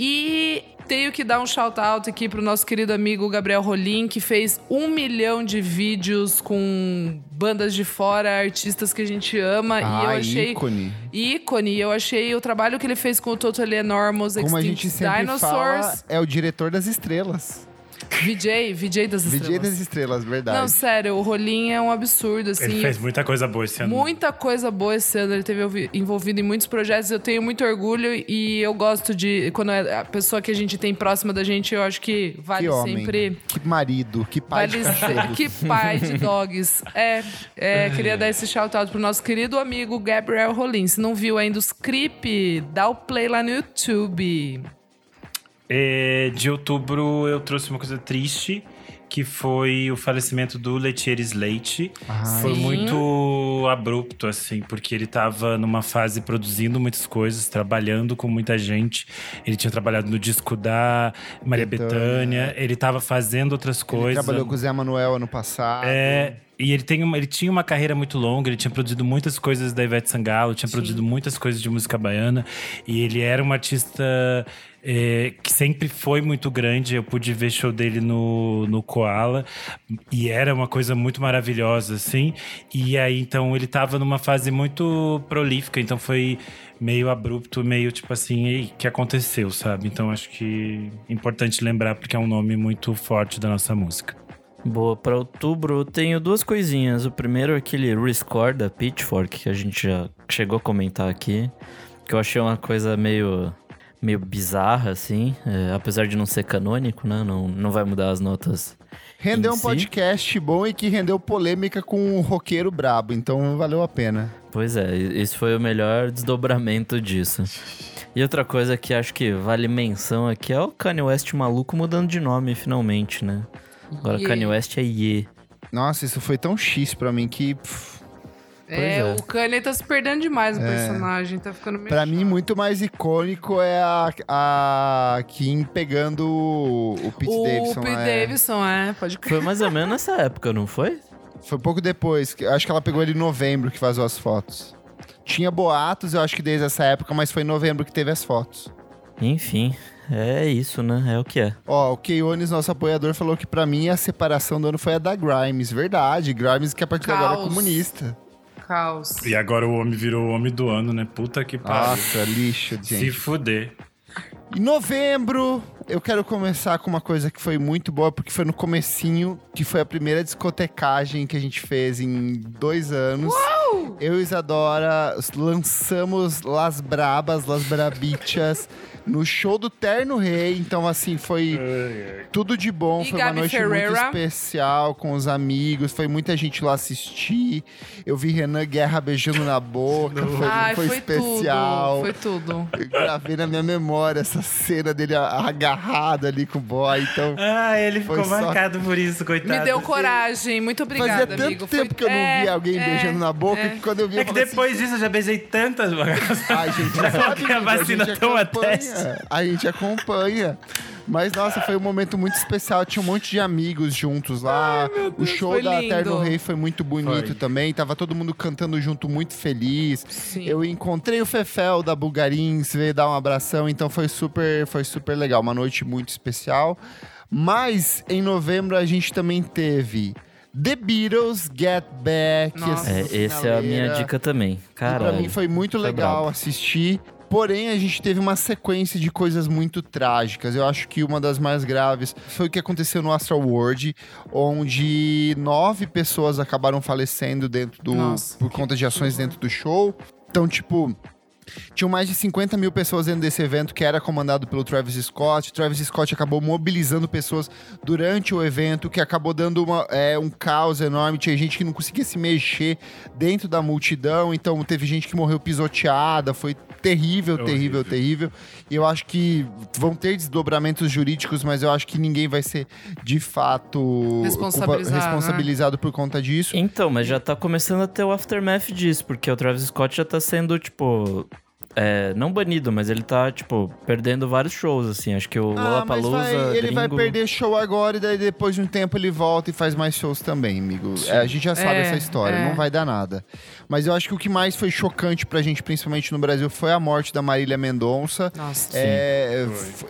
E tenho que dar um shout-out aqui pro nosso querido amigo Gabriel Rolim, que fez um milhão de vídeos com bandas de fora, artistas que a gente ama. e eu Ah, achei. ícone. Ícone. Eu achei o trabalho que ele fez com o Totally Enormous, Como a Extinct gente sempre Dinosaurs. fala, é o diretor das estrelas. VJ, VJ das VJ Estrelas. das estrelas, verdade. Não, sério, o Rolim é um absurdo, assim. Ele fez muita coisa boa esse ano. Muita coisa boa esse ano. Ele teve envolvido em muitos projetos. Eu tenho muito orgulho e eu gosto de. Quando é a pessoa que a gente tem próxima da gente, eu acho que vale que homem, sempre. que marido, que pai Vale de ser- cachorro. que pai de dogs. É, é, queria dar esse shout-out pro nosso querido amigo Gabriel Rolim. Se não viu ainda os clipes, dá o play lá no YouTube. É, de outubro eu trouxe uma coisa triste, que foi o falecimento do Letier Slate. Ai. Foi Sim. muito abrupto, assim, porque ele tava numa fase produzindo muitas coisas, trabalhando com muita gente. Ele tinha trabalhado no disco da Maria Bethânia. Betânia, ele tava fazendo outras Ele coisas. trabalhou com o Zé Manuel ano passado. É, e ele, tem uma, ele tinha uma carreira muito longa, ele tinha produzido muitas coisas da Ivete Sangalo, tinha produzido muitas coisas de música baiana. E ele era um artista é, que sempre foi muito grande. Eu pude ver show dele no, no Koala. E era uma coisa muito maravilhosa, assim. E aí, então, ele tava numa fase muito prolífica. Então, foi meio abrupto, meio tipo assim, que aconteceu, sabe? Então, acho que é importante lembrar, porque é um nome muito forte da nossa música. Boa, pra outubro eu tenho duas coisinhas. O primeiro é aquele Rescore da Pitchfork, que a gente já chegou a comentar aqui. Que eu achei uma coisa meio. Meio bizarra, assim. é, apesar de não ser canônico, né? Não, não vai mudar as notas. Rendeu Em um si? podcast bom e que rendeu polêmica com um roqueiro brabo, então valeu a pena. Pois é, esse foi o melhor desdobramento disso. E outra coisa que acho que vale menção aqui é o Kanye West maluco mudando de nome finalmente, né? Agora Ye. Kanye West é Ye. Nossa, isso foi tão X pra mim que, pff, É, é. o Kanye tá se perdendo demais no personagem, tá ficando meio pra mim, chato. muito mais icônico é a, a Kim pegando o, o Pete o Davidson. Pete é. Davidson, é, pode crer. Foi mais ou menos nessa época, não foi? Foi pouco depois. Acho que ela pegou ele em novembro que vazou as fotos. Tinha boatos, eu acho que desde essa época, mas foi em novembro que teve as fotos. Enfim, é isso, né? É o que é. Ó, o Keones, nosso apoiador, falou que pra mim a separação do ano foi a da Grimes. Verdade, Grimes que a partir de agora é Caos. comunista. Caos. E agora o homem virou o homem do ano, né? Puta que pariu. Nossa, lixo, Se gente. fuder. Em novembro, eu quero começar com uma coisa que foi muito boa, porque foi no comecinho, que foi a primeira discotecagem que a gente fez em dois anos. Eu e Isadora lançamos Las Brabas, Las Brabichas, no show do Terno Rei. Então, assim, foi tudo de bom. E foi uma Gabi noite Ferreira? muito especial com os amigos. Foi muita gente lá assistir. Eu vi Renan Guerra beijando na boca. Foi, Ai, foi foi, especial. tudo. Foi tudo. Eu gravei na minha memória essa cena dele a- agarrado ali com o boy. Então, Ah, ele ficou só- marcado por isso, coitado. Me deu coragem. Muito obrigada, fazia tanto amigo. tempo Foi- que eu não é, vi alguém é, beijando na boca é. que quando eu vi É eu que falei depois disso eu já beijei tantas assim, Ai, gente, sabe, que a vacina gente toma acompanha, A gente acompanha. Mas, nossa, foi um momento muito especial. Tinha um monte de amigos juntos lá. o show da lindo. Eterno Rei foi muito bonito Foi. também. Tava todo mundo cantando junto, muito feliz. Sim. Eu encontrei o Fefel da Bulgarins, veio dar um abração, então foi super, foi super legal, uma noite muito especial. Mas em novembro a gente também teve The Beatles Get Back. Nossa. É, essa é a minha dica também. Pra Caralho. mim foi muito Foi legal brabo. assistir. Porém, a gente teve uma sequência de coisas muito trágicas. Eu acho que uma das mais graves foi o que aconteceu no Astral World, onde nove pessoas acabaram falecendo dentro do. Nossa, por conta de ações dentro do show. Então, tipo. Tinham mais de 50 mil pessoas dentro desse evento que era comandado pelo Travis Scott. Travis Scott acabou mobilizando pessoas durante o evento, que acabou dando uma, é, um caos enorme. Tinha gente que não conseguia se mexer dentro da multidão, então teve gente que morreu pisoteada. Foi terrível, É terrível, horrível. terrível. E eu acho que vão ter desdobramentos jurídicos, mas eu acho que ninguém vai ser de fato Responsabilizado, culpa- responsabilizado por conta disso. Então, mas já tá começando a ter o aftermath disso, porque o Travis Scott já tá sendo, tipo. É, não banido, mas ele tá, tipo, perdendo vários shows, assim. Acho que o Ah, mas Lollapalooza, vai- ele vai gringo- perder show agora e daí depois de um tempo ele volta e faz mais shows também, amigo. É, a gente já sabe É, essa história, é. não vai dar nada. Mas eu acho que o que mais foi chocante pra gente, principalmente no Brasil, foi a morte da Marília Mendonça. Nossa. É,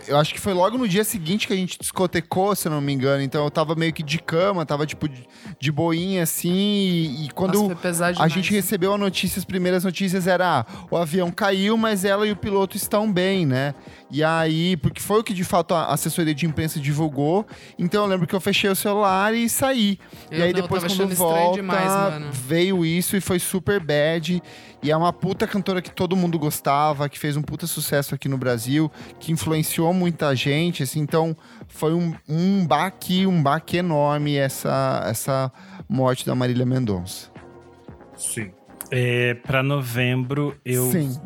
eu acho que foi logo no dia seguinte que a gente discotecou, se eu não me engano. Então eu tava meio que de cama, tava tipo de, boinha assim. E, e quando Nossa, a gente recebeu a notícia, as primeiras notícias era: ah, o avião caiu, mas ela e o piloto estão bem, né? E aí, porque foi o que de fato a assessoria de imprensa divulgou. Então eu lembro que eu fechei o celular e saí. e Eu aí não, depois, quando volta, demais, veio isso e foi super bad. E é uma puta cantora que todo mundo gostava, que fez um puta sucesso aqui no Brasil, que influenciou muita gente, assim, então foi um, um baque, um baque enorme essa, essa morte da Marília Mendonça. Sim. É, pra novembro, eu. Sim.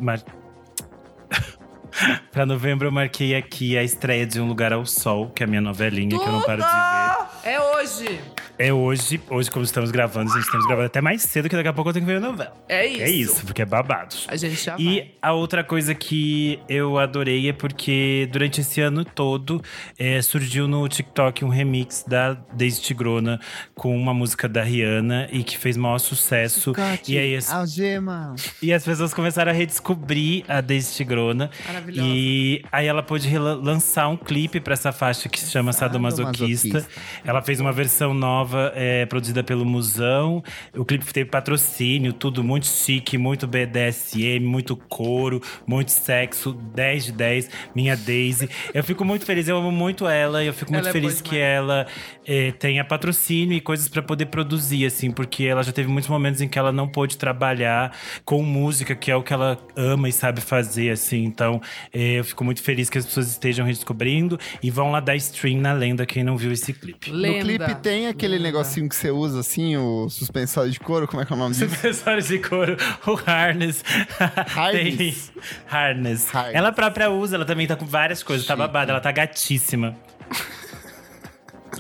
Pra novembro, eu marquei aqui a estreia de Um Lugar ao Sol, que é a minha novelinha, que eu não paro de ver. É hoje. É hoje, hoje, como estamos gravando, a gente estamos gravando até mais cedo, que daqui a pouco eu tenho que ver a novela. É isso. É isso, porque é babados. A gente já vai. E a outra coisa que eu adorei é porque durante esse ano todo é, surgiu no TikTok um remix da Daisy Tigrona com uma música da Rihanna e que fez maior sucesso. E aí as, Algema. e as pessoas começaram a redescobrir a Daisy Tigrona. Maravilhosa. E aí ela pôde lançar um clipe pra essa faixa que se chama Sadomasoquista. Sadomasoquista. Ela fez uma versão nova é, produzida pelo Musão. O clipe teve patrocínio, tudo muito chique, muito BDSM, muito couro, muito sexo, 10 de 10. Minha Daisy. Eu fico muito feliz, eu amo muito ela. E eu fico muito Ela é feliz que ela é, tenha patrocínio e coisas pra poder produzir, assim, porque ela já teve muitos momentos em que ela não pôde trabalhar com música, que é o que ela ama e sabe fazer, assim. Então, eu fico muito feliz que as pessoas estejam redescobrindo e vão lá dar stream na lenda quem não viu esse clipe. Lenda. No clipe tem aquele Lenda. negocinho que você usa assim, o suspensório de couro, como é que é o nome disso? Acessórios de couro, o harness. Harness. Tem harness. Harness. Ela própria usa, ela também tá com várias coisas, tá babada, ela tá gatíssima.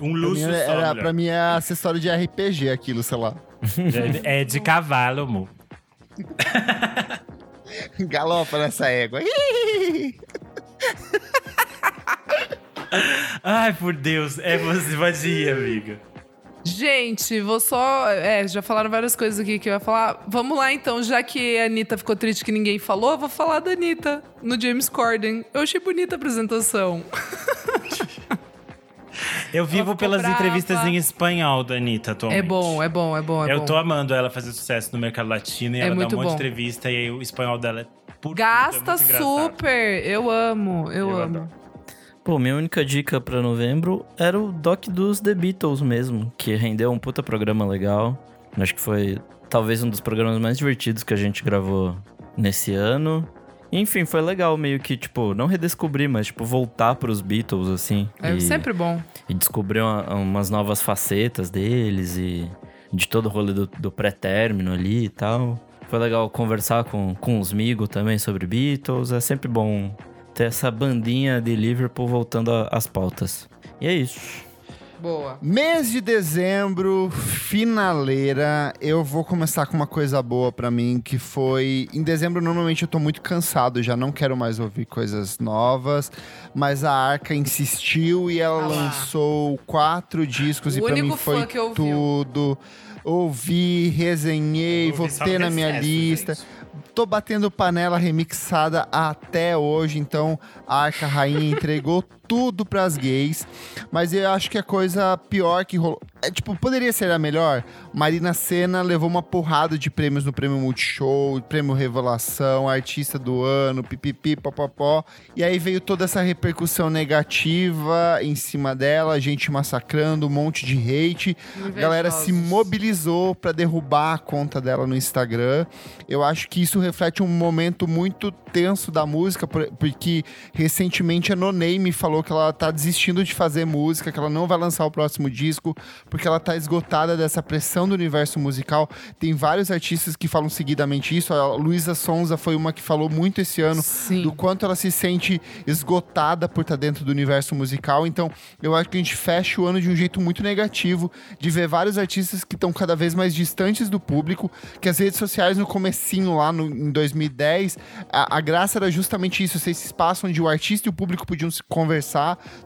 Um Pra luxo só, era, mulher. pra mim é acessório de RPG aquilo, sei lá. É de cavalo, amor. Galopa nessa égua. Ai, por Deus, é você ir, amiga. Gente, vou só. É, já falaram várias coisas aqui que eu ia falar. Vamos lá então, já que a Anitta ficou triste que ninguém falou, eu vou falar da Anitta no James Corden. Eu achei bonita a apresentação. Eu vivo pelas brava. entrevistas em espanhol da Anitta atualmente. É bom, é bom, é bom, é eu bom. tô amando ela fazer sucesso no mercado latino e É ela muito dá um monte bom. de entrevista e aí o espanhol dela é por Gasta tudo, é super. Eu amo, eu, Eu amo. adoro. Pô, minha única dica pra novembro era o doc dos The Beatles mesmo, que rendeu um puta programa legal. Acho que foi talvez um dos programas mais divertidos que a gente gravou nesse ano. Enfim, foi legal meio que, tipo, não redescobrir, mas, tipo, voltar pros Beatles, assim. É e, sempre bom. e descobrir uma- umas novas facetas deles e de todo o rolê do, do pré-término ali e tal. Foi legal conversar com, com os Migo também sobre Beatles. É sempre bom ter essa bandinha de Liverpool voltando às pautas. E é isso. Boa. Mês de dezembro, finaleira. Eu vou começar com uma coisa boa pra mim, que foi. Em dezembro, normalmente eu tô muito cansado, já não quero mais ouvir coisas novas. Mas a Arca insistiu e ela Ah lançou quatro discos O e pra mim foi fã que ouviu. tudo. Ouvi, resenhei, ouvi votei na minha recesso, lista. gente. Tô batendo panela remixada até hoje, então a Arca Rainha entregou tudo pras gays. Mas eu acho que a coisa pior que rolou. É, tipo, poderia ser a melhor. Marina Senna levou uma porrada de prêmios no prêmio Multishow, prêmio Revelação, artista do ano, pipipi, popopó. E aí veio toda essa repercussão negativa em cima dela, gente massacrando, um monte de hate. A galera se mobilizou pra derrubar a conta dela no Instagram. Eu acho que isso reflete um momento muito tenso da música, por- porque recentemente a No Name falou que ela tá desistindo de fazer música, que ela não vai lançar o próximo disco, porque ela tá esgotada dessa pressão do universo musical. Tem vários artistas que falam seguidamente isso. A Luísa Sonza foi uma que falou muito esse ano Sim. do quanto ela se sente esgotada por estar dentro do universo musical. Então, eu acho que a gente fecha o ano de um jeito muito negativo, de ver vários artistas que estão cada vez mais distantes do público, que as redes sociais no comecinho lá no, em 2010, a, a graça era justamente isso, esse espaço onde o artista e o público podiam se conversar,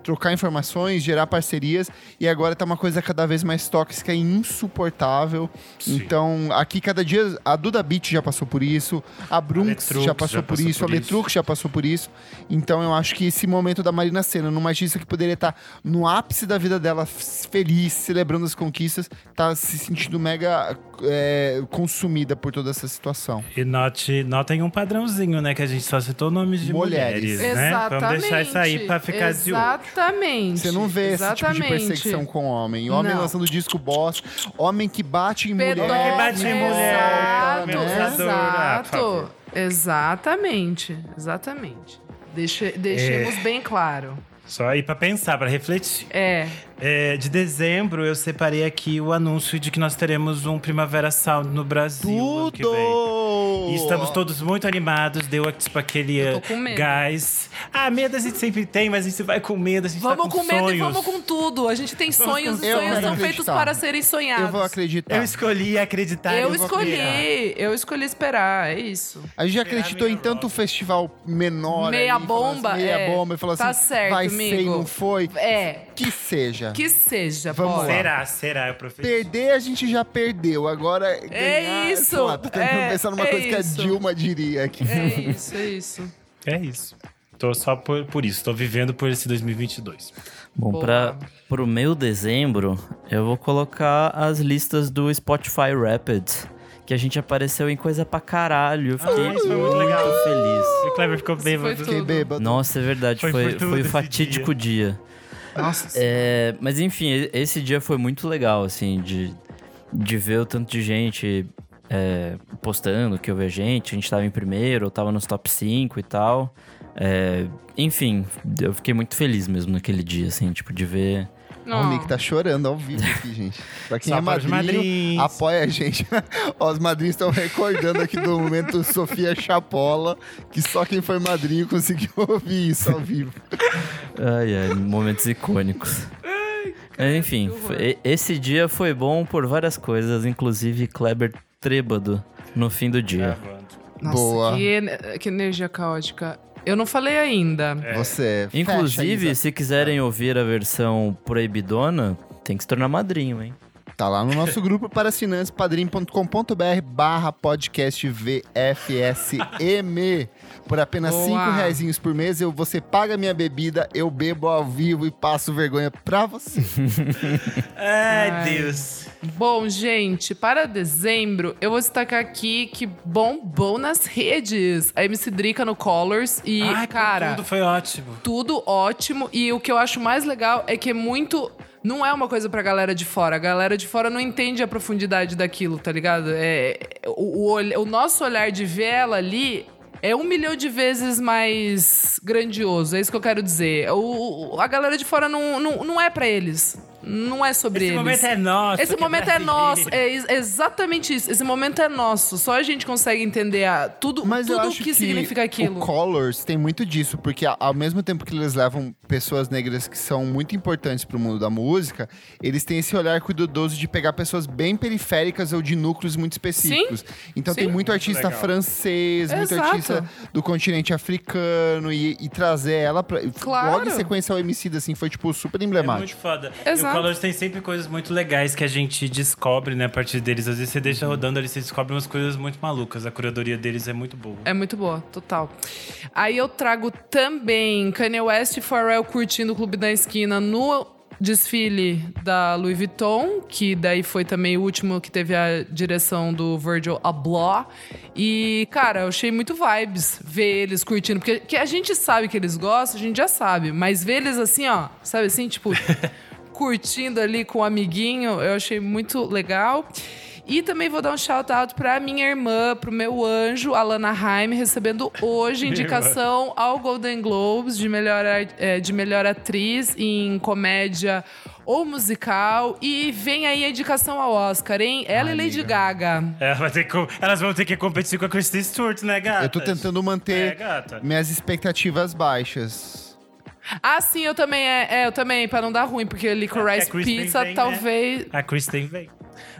trocar informações, gerar parcerias, e agora tá uma coisa cada vez mais tóxica e insuportável. Então, aqui cada dia, a Duda Beat já passou por isso, a Brunx Letrux já passou já por passou isso, por a Letrux já passou por isso. Então eu acho que esse momento da Marina Senna, numa artista que poderia estar no ápice da vida dela, feliz, celebrando as conquistas, tá se sentindo mega é, consumida por toda essa situação. E note, notem um padrãozinho, né? Que a gente só citou nomes de Mulheres. mulheres, né? Exatamente. Vamos deixar isso aí pra ficar olho. Exatamente. Você não vê esse tipo de Exatamente. perseguição com homem. Homem Não. lançando disco bosta, homem que bate em Pedófilo, mulher. que bate em mulher, Exato. Ah, exato. Exatamente. Exatamente. Deixe- deixemos É. bem claro. Só aí pra pensar, pra refletir. É. É, de dezembro, eu separei aqui o anúncio de que nós teremos um Primavera Sound no Brasil. ano que vem. Tudo! E estamos todos muito animados. Deu tipo aquele Eu tô com medo. gás. Ah, medo a gente sempre tem, mas a gente vai com medo, a gente Vamos tá com com, medo sonhos. e vamos com tudo. A gente tem sonhos e Eu sonhos são feitos para serem sonhados. Eu vou acreditar. Eu escolhi acreditar. Eu e vou escolhi, eu escolhi esperar, é isso. A gente já acreditou em tanto festival menor. Meia ali, falou bomba, assim, meia é. bomba e falou Tá assim: certo, vai ser e amigo. não foi. É, Que seja. que seja, Vamos bora. lá. Será, será, eu profetizo. Perder a gente já perdeu. Agora ganhar. isso, sei lá, tô tentando é, pensar numa é coisa que a isso. Dilma diria aqui. É isso, é isso. É isso. Tô só por, por isso, tô vivendo por esse 2022. Bom, para pro meu dezembro, eu vou colocar as listas do Spotify Rapids, que a gente apareceu em coisa pra caralho. Eu fiquei Ah, isso foi muito legal. feliz. E o Kleber ficou Isso bêbado. foi Fiquei Tudo. bêbado. Nossa, é verdade, Foi foi, foi, o fatídico dia. Nossa. É, mas enfim, esse dia foi muito legal, assim, de, de ver o tanto de gente é, postando que eu vi gente. A gente tava em primeiro, eu tava nos top 5 e tal. É, enfim, eu fiquei muito feliz mesmo naquele dia, assim, tipo, de ver. Ó, O Nick tá chorando ao vivo aqui, gente. Pra quem Só é para os madrinho, madrinhos. apoia a gente. Ó, os madrinhos estão recordando aqui do momento Sofia Chapola, que só quem foi madrinho conseguiu ouvir isso ao vivo. Ai, ai, momentos icônicos. Enfim, foi- esse dia foi bom por várias coisas, inclusive Kleber trêbado no fim do dia. Nossa, Boa. Que, que energia caótica. Eu não falei ainda. É. Você. Inclusive, se quiserem ouvir a versão proibidona, tem que se tornar madrinho, hein? Tá lá no nosso grupo para assinantes, padrim.com.br barra podcast VFSM. Por apenas Boa. 5 reais por mês, eu, você paga minha bebida, eu bebo ao vivo e passo vergonha pra você. Ai, Ai. Deus. Bom, gente, para dezembro, eu vou destacar aqui que bombou nas redes. A MC Drica no Colors e, Ai, cara, tudo foi ótimo. tudo ótimo. E o que eu acho mais legal é que é muito. Não é uma coisa pra galera de fora. A galera de fora não entende a profundidade daquilo, tá ligado? É, o, o, o nosso olhar de ver ela ali é um milhão de vezes mais grandioso. É isso que eu quero dizer. O, a galera de fora não, não, não é pra eles. Não é sobre Esse eles. momento é nosso. Esse que momento é nosso, é ex- exatamente isso. Esse momento é nosso. Só a gente consegue entender a, tudo, Mas eu tudo o acho que, significa aquilo. O Colors tem muito disso, porque a- ao mesmo tempo que eles levam pessoas negras que são muito importantes pro mundo da música, eles têm esse olhar cuidadoso de pegar pessoas bem periféricas ou de núcleos muito específicos. Então Sim. tem muito artista legal. francês, muito Exato. artista do continente africano e, e trazer ela pra. Claro. Logo em sequência ao MC, assim, foi tipo super É muito emblemático. foda. E Exato. O Colors tem sempre coisas muito legais que a gente descobre, né, a partir deles. Às vezes você deixa rodando ali, você descobre umas coisas muito malucas. A curadoria deles é muito boa. É muito boa, total. Aí eu trago também Kanye West e Pharrell curtindo o Clube da Esquina no desfile da Louis Vuitton, que daí foi também o último que teve a direção do Virgil Abloh. E, cara, eu achei muito vibes ver eles curtindo, porque que a gente sabe que eles gostam, a gente já sabe, mas ver eles assim, ó, sabe assim, tipo, curtindo ali com o amiguinho, eu achei muito legal. E também vou dar um shout out pra minha irmã, pro meu anjo, Alana Haim, recebendo hoje indicação ao Golden Globes de melhor, eh, de melhor atriz em comédia ou musical. E vem aí a indicação ao Oscar, hein? Ela Ai, e Lady amiga. Gaga. Ela vai ter que elas vão ter que competir com a Kristen Stewart, né, gata? Eu tô tentando É, manter gata. minhas expectativas baixas. Ah, sim, eu também, é, é, eu também, pra não dar ruim, porque Licorice a Kristen Pizza vem, né? talvez... A Kristen vem.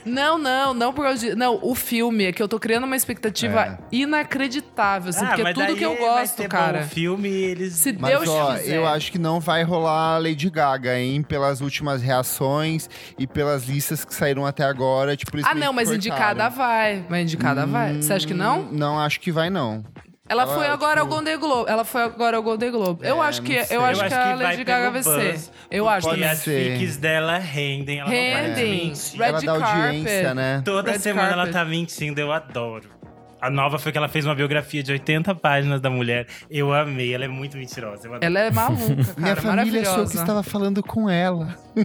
Não, não, não por causa de... Não, o filme, é que eu tô criando uma expectativa É. inacreditável, assim, porque é Ah, mas tudo daí que eu vai gosto, ser cara. Bom o filme, eles... Se Mas, Deus ó, quiser. eu acho que não vai rolar a Lady Gaga, hein? Pelas últimas reações e pelas listas que saíram até agora. Tipo, eles Ah, não, mas cortaram. indicada vai. Mas indicada vai. Você acha que não? Hum, Não, acho que vai, não. Ela, ela, foi agora tipo- ao Golden Globe. Ela foi agora ao Golden Globe. eu É, acho que, eu acho Eu que acho a que vai Lady Gaga vai ser. Eu acho. E as fics dela rendem. Ela Rendem. Red ela dá audiência, né? Toda Red semana ela carpet. tá mentindo, eu adoro. A nova foi que ela fez uma biografia de 80 páginas da mulher. Eu amei, ela é muito mentirosa. Eu. Ela é maluca, cara. Minha família achou que estava falando com ela.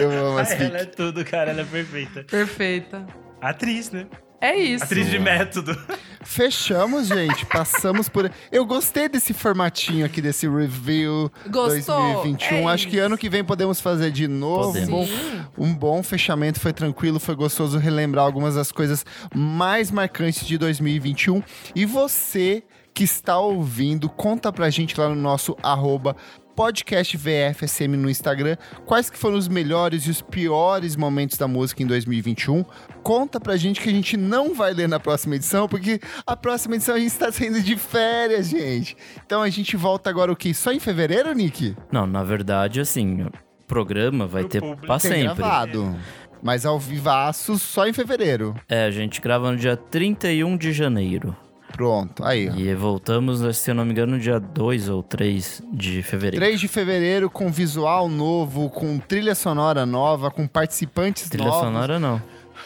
eu amo Ah, ela é tudo, cara, ela é perfeita. Perfeita. Atriz, né? É isso. Atriz de método. Fechamos, gente. Passamos por. Eu gostei desse formatinho aqui, desse review Gostou? 2021. É Acho que ano que vem podemos fazer de novo. Um Podemos. bom, um bom fechamento. Foi tranquilo, foi gostoso relembrar algumas das coisas mais marcantes de 2021. E você que está ouvindo, conta pra gente lá no nosso arroba podcast VFSM no Instagram, quais que foram os melhores e os piores momentos da música em 2021. Conta pra gente que a gente não vai ler na próxima edição, porque a próxima edição a gente está saindo de férias, gente. Então a gente volta agora o quê? Só em fevereiro, Nick? Não, na verdade, assim, o programa vai Pro ter público. pra Tem sempre. gravado. Mas ao vivaço só em fevereiro. É, a gente grava no dia 31 de janeiro. Pronto, aí, ó. E voltamos, se eu não me engano, no dia 2 ou 3 de fevereiro. 3 de fevereiro, com visual novo, com trilha sonora nova, com participantes Trilha novos. sonora não.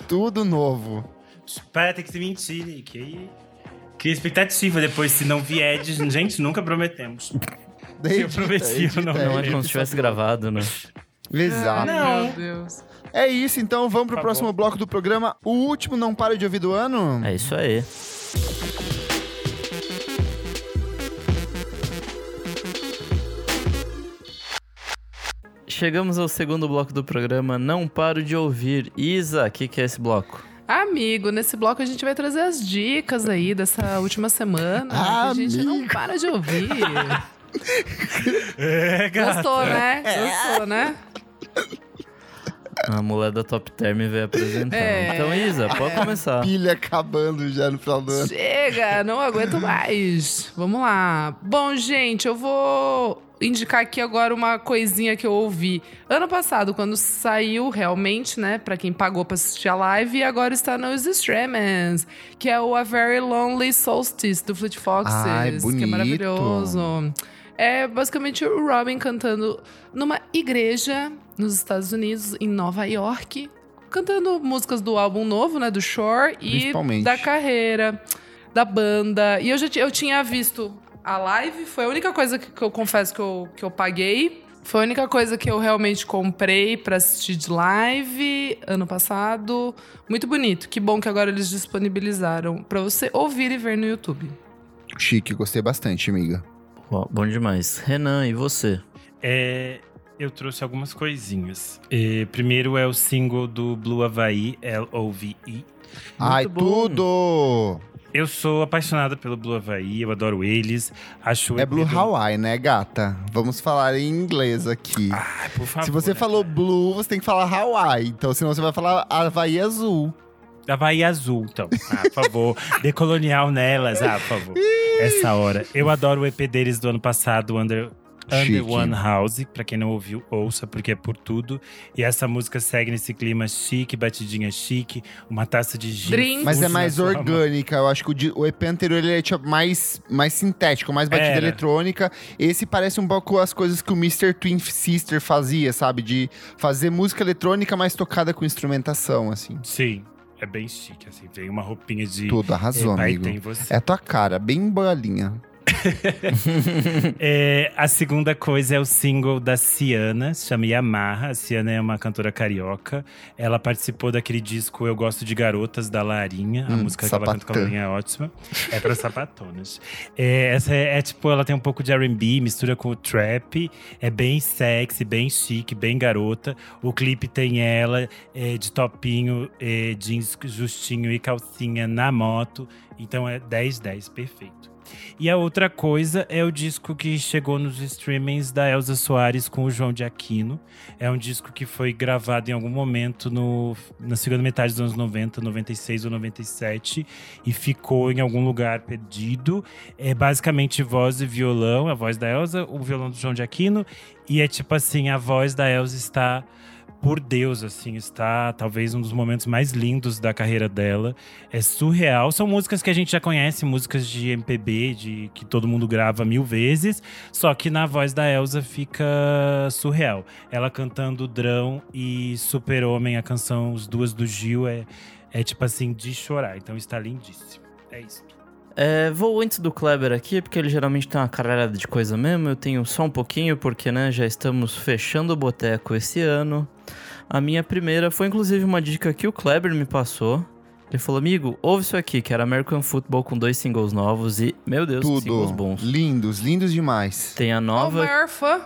Tudo novo. Para, tem que se mentir, Nick. Aí... Cria expectativa depois, se não vier. de- Gente, nunca prometemos. Daí Eu prometi, eu não- Não é edita, como se tivesse gravado, né? Exato. Não. Meu Deus. É isso, então vamos pro Por próximo bloco do programa. O último Não Para de Ouvir do ano. É isso aí. Chegamos ao segundo bloco do programa. Não paro de ouvir. Isa, o que, que é esse bloco? Amigo, nesse bloco a gente vai trazer as dicas aí dessa última semana. que a gente não para de ouvir. É, Gostou, né? Gostou, né? A mulher da Top Term veio apresentar. É. Então, Isa, pode começar. Pilha acabando já no final do ano. Chega, não aguento mais. Vamos lá. Bom, gente, eu vou indicar aqui agora uma coisinha que eu ouvi ano passado, quando saiu realmente, né, Pra quem pagou pra assistir a live, e agora está nos streamings, que é o A Very Lonely Solstice do Fleet Foxes, Ai, que é bonito. maravilhoso. É basicamente o Robin cantando numa igreja nos Estados Unidos, em Nova York, cantando músicas do álbum novo, né, do Shore e da carreira da banda. E eu já eu tinha visto a live, foi a única coisa que, que eu confesso que eu, que eu paguei. Foi a única coisa que eu realmente comprei pra assistir de live ano passado. Muito bonito. Que bom que agora eles disponibilizaram pra você ouvir e ver no YouTube. Chique, gostei bastante, amiga. Ó, Bom demais. Renan, e você? É, eu trouxe algumas coisinhas. É, primeiro é o single do Blue Havaí, L-O-V-E. Ai, bom. tudo! Eu sou apaixonada pelo Blue Havaí, eu adoro eles. Acho É Blue do- Hawaii, né, gata? Vamos falar em inglês aqui. Ai, por favor. Se você né, falou cara? blue, você tem que falar Hawaii. Então, senão você vai falar Havaí azul. Havaí azul, então. Ah, por favor. Decolonial nelas, ah, por favor. Essa hora. Eu adoro o EP deles do ano passado, Under, Under. One House. Pra quem não ouviu, ouça, porque é por tudo. E essa música segue nesse clima chique, batidinha chique, uma taça de gin. Drink. Mas é mais orgânica. Eu acho que o, EP anterior ele é tipo, mais, mais sintético, mais batida Era. eletrônica. Esse parece um pouco as coisas que o Mr. Twin Sister fazia, sabe? De fazer música eletrônica, mas tocada com instrumentação, assim. Sim, é bem chique, assim. Tem uma roupinha de. Tudo, arrasou, amigo. tem você. É a tua cara, bem bolinha. É, a segunda coisa é o single da Ciana, se chama Yamaha. A Ciana é uma cantora carioca. Ela participou daquele disco Eu Gosto de Garotas, da Larinha. A Hum, música que ela canta com a. Larinha é ótima. É para sapatonas. É, essa é, é tipo, ela tem um pouco de R&B, mistura com o trap. É bem sexy, bem chique, bem garota. O clipe tem ela é, de topinho, é, jeans justinho e calcinha na moto. Então é 10-10, perfeito. E a outra coisa é o disco que chegou nos streamings da Elza Soares com o João de Aquino. É um disco que foi gravado em algum momento no, na segunda metade dos anos 90, 96 ou 97 e ficou em algum lugar perdido. É basicamente voz e violão, a voz da Elza, o violão do João de Aquino. E é tipo assim, a voz da Elza está por Deus, assim, está talvez um dos momentos mais lindos da carreira dela. É surreal. São músicas que a gente já conhece, músicas de MPB, de que todo mundo grava mil vezes, só que na voz da Elsa fica surreal. Ela cantando Drão e Super Homem, a canção Os Duas do Gil, é, é tipo assim, de chorar. Então está lindíssimo. É isso. É, vou antes do Kleber aqui, porque ele geralmente tem uma caralhada de coisa mesmo. Eu tenho só um pouquinho, porque né, já estamos fechando o boteco esse ano. A minha primeira foi inclusive uma dica que o Kleber me passou. Ele falou, amigo, ouve isso aqui, que era American Football com dois singles novos e, meu Deus, que singles Tudo. bons. Lindos, lindos demais. Tem a Ó, o nova. maior fã.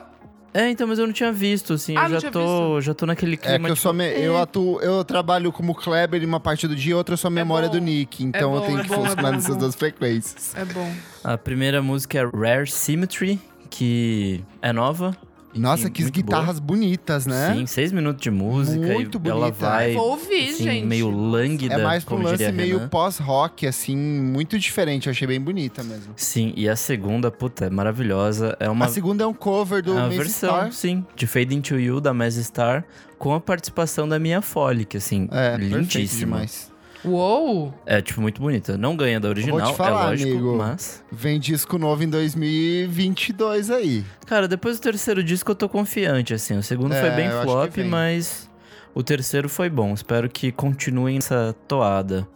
É, então, mas eu não tinha visto, assim, Ah, eu já tô, já tô naquele É clima. que eu tipo, sou me- é, eu atuo, eu trabalho como Kleber em uma parte do dia e outra eu sou a memória bom. do Nick. Então bom, eu tenho é que bom, é funcionar bom, é nessas bom. duas frequências. É bom. A primeira música é Rare Symmetry, que é nova. Nossa, que muito boa. guitarras bonitas, né? Sim, seis minutos de música Muito e ela bonita. vai Vou ouvir, assim, gente. meio lânguida, É mais como lance meio pós-rock, assim, muito diferente. Eu achei bem bonita mesmo. Sim, e a segunda, puta, é maravilhosa. É uma, A segunda é um cover do é uma Macy versão, Star. sim, de Fade Into You, da Mazy Star, com a participação da Mia Foley, que assim, É, perfeito lindíssima. demais. Uou! É, tipo, muito bonita. Não ganha da original, Vou te falar, é lógico, amigo. mas... Vem disco novo em 2022 aí. Cara, depois do terceiro disco eu tô confiante, assim. O segundo É, foi bem flop, mas o terceiro foi bom. Espero que continuem essa toada.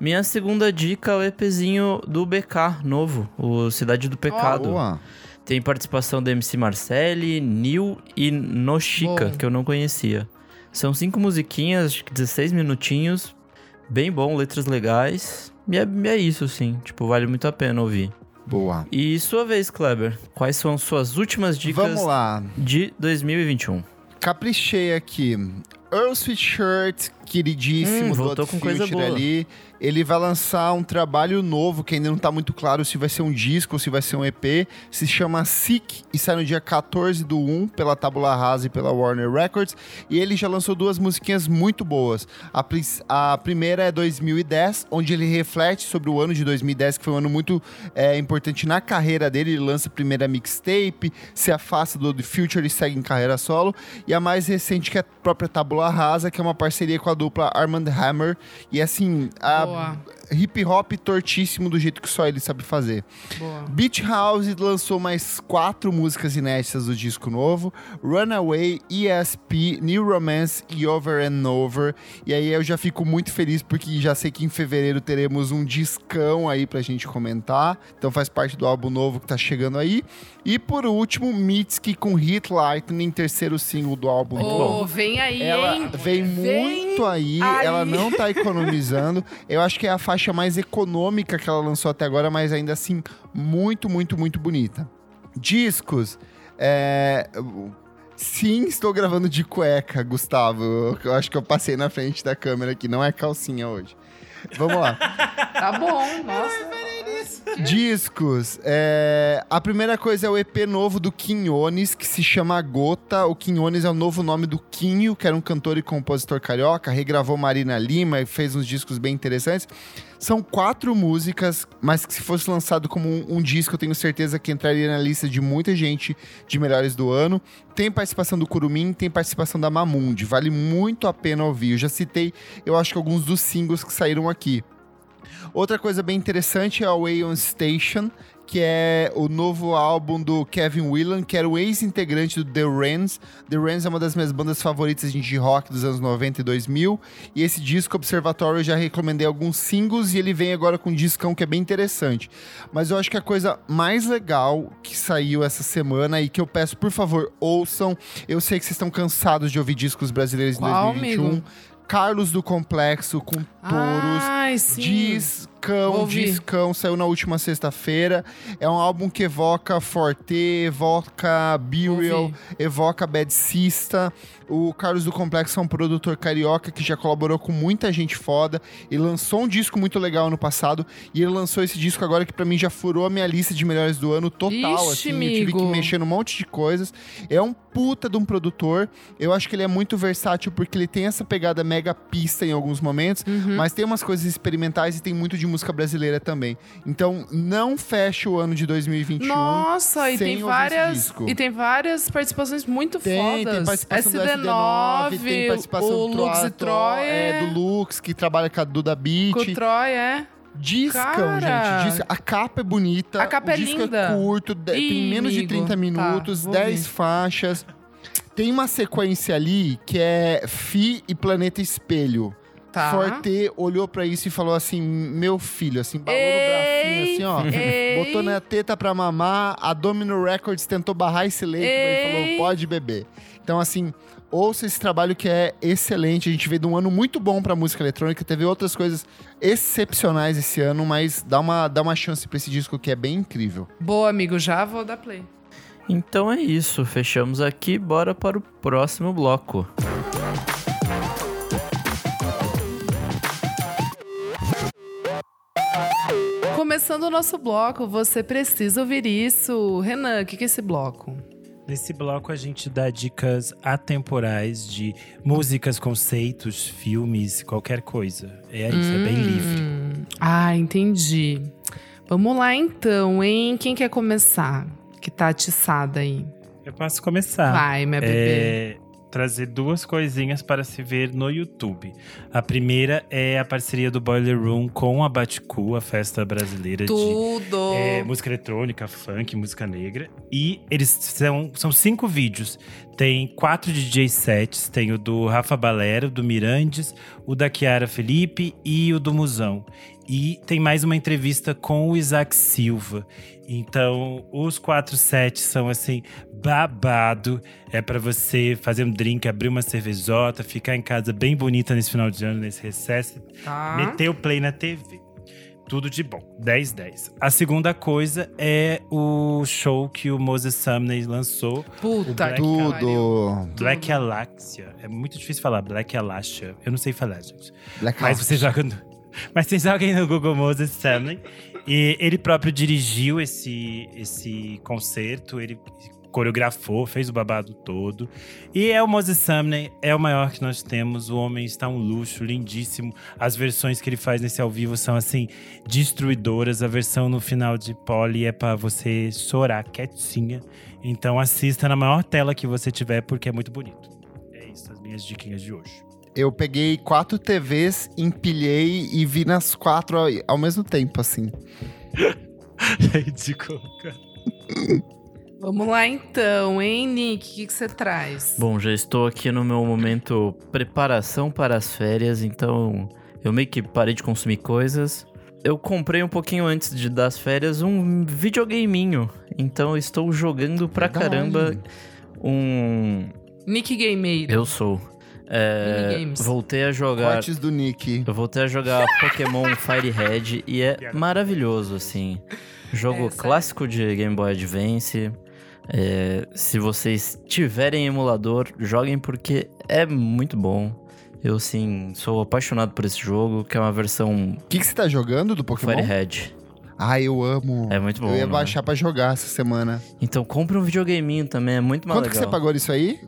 Minha segunda dica é o EPzinho do BK novo, o Cidade do Pecado. Boa. Tem participação da MC Marcelli, Nil e Noshika, que eu não conhecia. São cinco musiquinhas, acho que 16 minutinhos. Bem bom, letras legais. E é, é isso, sim. Tipo, vale muito a pena ouvir. Boa. E sua vez, Kleber. Quais são suas últimas dicas Vamos lá. de 2021? Caprichei aqui. Earl Sweatshirt, queridíssimo Hum, do voltou com coisa boa. ali. Ele vai lançar um trabalho novo, que ainda não tá muito claro se vai ser um disco ou se vai ser um EP. Se chama Sick e sai no dia 14 do 1 pela Tabula Rasa e pela Warner Records. E ele já lançou duas musiquinhas muito boas. A, a primeira é 2010, onde ele reflete sobre o ano de 2010, que foi um ano muito é, importante na carreira dele. Ele lança a primeira mixtape, se afasta do The Future e segue em carreira solo. E a mais recente, que é a própria Tabula Rasa, que é uma parceria com a dupla Armand Hammer. E assim, hip hop tortíssimo do jeito que só ele sabe fazer. Boa. Beach House lançou mais quatro músicas inéditas do disco novo: Runaway, ESP, New Romance e Over and Over. E aí eu já fico muito feliz porque já sei que em fevereiro teremos um discão aí pra gente comentar. Então faz parte do álbum novo que tá chegando aí. E por último, Mitski com Hit Lightning, terceiro single do álbum novo. Ô, vem aí, Ela hein? vem muito aí, aí. ela não tá economizando. Eu acho que é a faixa mais econômica que ela lançou até agora, mas ainda assim, muito, muito, muito bonita. Discos. É... Sim, estou gravando de cueca, Gustavo. Eu acho que eu passei na frente da câmera aqui, não é calcinha hoje. Vamos lá. Tá bom, nossa. Discos. é, A primeira coisa é o EP novo do Quinhones, que se chama Gota. O Quinhones é o novo nome do Quinho, que era um cantor e compositor carioca. Regravou Marina Lima e fez uns discos bem interessantes. São quatro músicas, mas que se fosse lançado como um, um disco, eu tenho certeza que entraria na lista de muita gente de melhores do ano. Tem participação do Curumim, tem participação da Mamundi. Vale muito a pena ouvir. Eu já citei, eu acho que alguns dos singles que saíram aqui. Outra coisa bem interessante é o Way on Station, que é o novo álbum do Kevin Whelan, que era o ex-integrante do The Rens. The Rens é uma das minhas bandas favoritas de rock dos anos 90 e 2000. E esse disco Observatório eu já recomendei alguns singles e ele vem agora com um discão que é bem interessante. Mas eu acho que a coisa mais legal que saiu essa semana e que eu peço, por favor, ouçam. Eu sei que vocês estão cansados de ouvir discos brasileiros em Qual, 2021. amigo? Carlos do Complexo com Touros. Ai, sim. Discão, discão, saiu na última sexta-feira. É um álbum que evoca Forte, evoca Burial, evoca Bad Sista. O Carlos do Complexo é um produtor carioca que já colaborou com muita gente foda e lançou um disco muito legal ano passado. E ele lançou esse disco agora que pra mim já furou a minha lista de melhores do ano total. Ixi, assim, eu tive que amigo. mexer num monte de coisas. É um puta de um produtor. Eu acho que ele é muito versátil porque ele tem essa pegada mega pista em alguns momentos, Uhum. mas tem umas coisas experimentais e tem muito de música brasileira também. Então, não feche o ano de 2021. Nossa, e tem várias e tem várias participações muito Tem, fodas. tem participação do SD9, SD9, tem participação o do Lux e Troy, é, do Lux, que trabalha com a Duda Beat. com o Troy, é. Discão, Cara! gente. Disco. A capa é bonita. A capa o é disco linda. é curto, de- tem Ih, menos de amigo. 30 Tá, minutos, vou 10 ouvir. faixas. Tem uma sequência ali que é Fi e Planeta Espelho. Tá. Forte olhou pra isso e falou assim: Meu filho, assim, balou no bracinho, assim, ó. Ei. Botou na teta pra mamar. A Domino Records tentou barrar esse leite, mas ele Ei. falou: Pode beber. Então, assim, ouça esse trabalho que é excelente. A gente veio de um ano muito bom pra música eletrônica. Teve outras coisas excepcionais esse ano, mas dá uma, dá uma chance pra esse disco que é bem incrível. Boa, amigo, já vou dar play. Então é isso, fechamos aqui, bora para o próximo bloco. Começando o nosso bloco, você precisa ouvir isso. Renan, o que que é esse bloco? Nesse bloco a gente dá dicas atemporais de músicas, conceitos, filmes, qualquer coisa. É isso, é bem livre. Hum, Ah, entendi. Vamos lá então, hein? Quem quer começar? Que tá atiçada aí. Eu posso começar. Vai, minha bebê. É, trazer duas coisinhas para se ver no YouTube. A primeira é a parceria do Boiler Room com a Baticu, a festa brasileira de Tudo. é, música eletrônica, funk, música negra. E eles são, são cinco vídeos. Tem quatro DJ sets. Tem o do Rafa Balero, do Mirandes, o da Chiara Felipe e o do Musão. E tem mais uma entrevista com o Isaac Silva. Então, os quatro sets são assim, babado. É para você fazer um drink, abrir uma cervejota, ficar em casa bem bonita nesse final de ano, nesse recesso. Tá. Meter o play na TV. Tudo de bom. 10, 10. A segunda coisa é o show que o Moses Sumney lançou. Puta Black que pariu. Tudo. Black Alaxia. É muito difícil falar Black Alaxia. Eu não sei falar, gente. Black Mas você joga no, Mas vocês joguem no Google Moses Sumney. E ele próprio dirigiu esse, esse concerto. Ele coreografou, fez o babado todo. E é o Moses Sumney, é o maior que nós temos. O homem está um luxo, lindíssimo. As versões que ele faz nesse ao vivo são, assim, destruidoras. A versão no final de Polly é pra você chorar quietinha. Então assista na maior tela que você tiver, porque é muito bonito. É isso, as minhas diquinhas de hoje. Eu peguei quatro TVs, empilhei e vi nas quatro ao, ao mesmo tempo, assim. É ridículo, cara. Vamos lá então, hein, Nick? O que você traz? Bom, já estou aqui no meu momento preparação para as férias, então eu meio que parei de consumir coisas. Eu comprei um pouquinho antes de das férias um videogameinho, então eu estou jogando pra Verdade. caramba um. Nick Gameiro. Eu sou. É, Minigames. voltei a jogar. Cortes do Nick. Eu voltei a jogar Pokémon Fire Red e é maravilhoso, assim. Jogo É, clássico de Game Boy Advance. É, se vocês tiverem emulador, joguem porque é muito bom. Eu, sim, sou apaixonado por esse jogo, que é uma versão O que, que você tá jogando do Pokémon? Fire Red. Ah, eu amo. É muito bom. eu ia né? baixar pra jogar essa semana. Então compre um videogameinho também, é muito mais Quanto que você legal. pagou isso aí?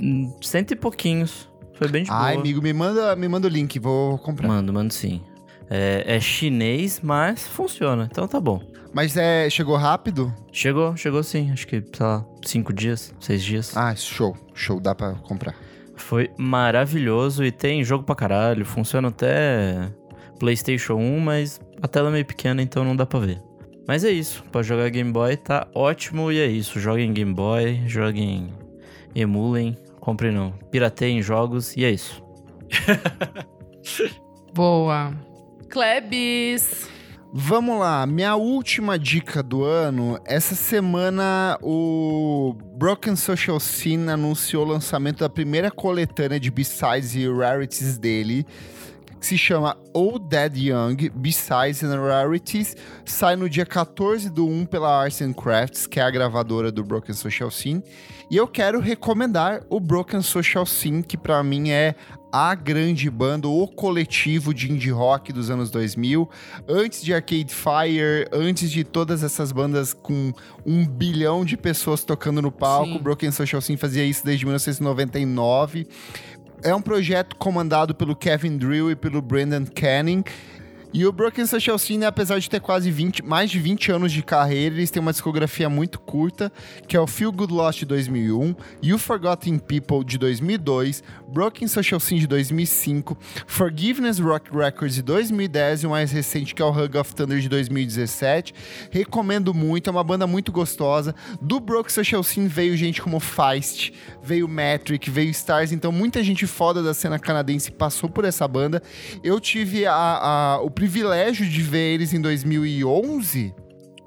Hum, Cento e pouquinhos. Foi bem de Ai, boa. amigo, me manda, me manda o link, vou comprar. Mando, mando sim. É, é chinês, mas funciona, então tá bom. Mas é, chegou rápido? Chegou, chegou sim. Acho que, sei lá, cinco dias, seis dias. Ah, show, show, dá pra comprar. Foi maravilhoso e tem jogo pra caralho. Funciona até PlayStation 1, mas a tela é meio pequena, então não dá pra ver. Mas é isso. Pra jogar Game Boy tá ótimo e é isso. Joguem Game Boy, joguem. Emulem. Comprem não. Pirateiem jogos e é isso. Boa. Klebs. Vamos lá, minha última dica do ano. Essa semana o Broken Social Scene anunciou o lançamento da primeira coletânea de B-Sides e Rarities dele, que se chama Old Dead Young, B-Sides and Rarities. Sai no dia 14 do 1 pela Arts and Crafts, que é a gravadora do Broken Social Scene. E eu quero recomendar o Broken Social Scene, que pra mim é a grande banda, o coletivo de indie rock dos anos 2000, antes de Arcade Fire, antes de todas essas bandas com um bilhão de pessoas tocando no palco, Sim. o Broken Social Scene fazia isso desde 1999. É um projeto comandado pelo Kevin Drill e pelo Brandon Canning. E o Broken Social Scene, apesar de ter quase 20, mais de 20 anos de carreira, eles têm uma discografia muito curta, que é o Feel Good Lost de 2001, You Forgotten People de 2002, Broken Social Scene de 2005, Forgiveness Rock Records de 2010 e o mais recente que é o Hug of Thunder de 2017. Recomendo muito, é uma banda muito gostosa. Do Broken Social Scene veio gente como Feist, veio Metric, veio Stars, então muita gente foda da cena canadense passou por essa banda. Eu tive a- a- o privilégio de ver eles em 2011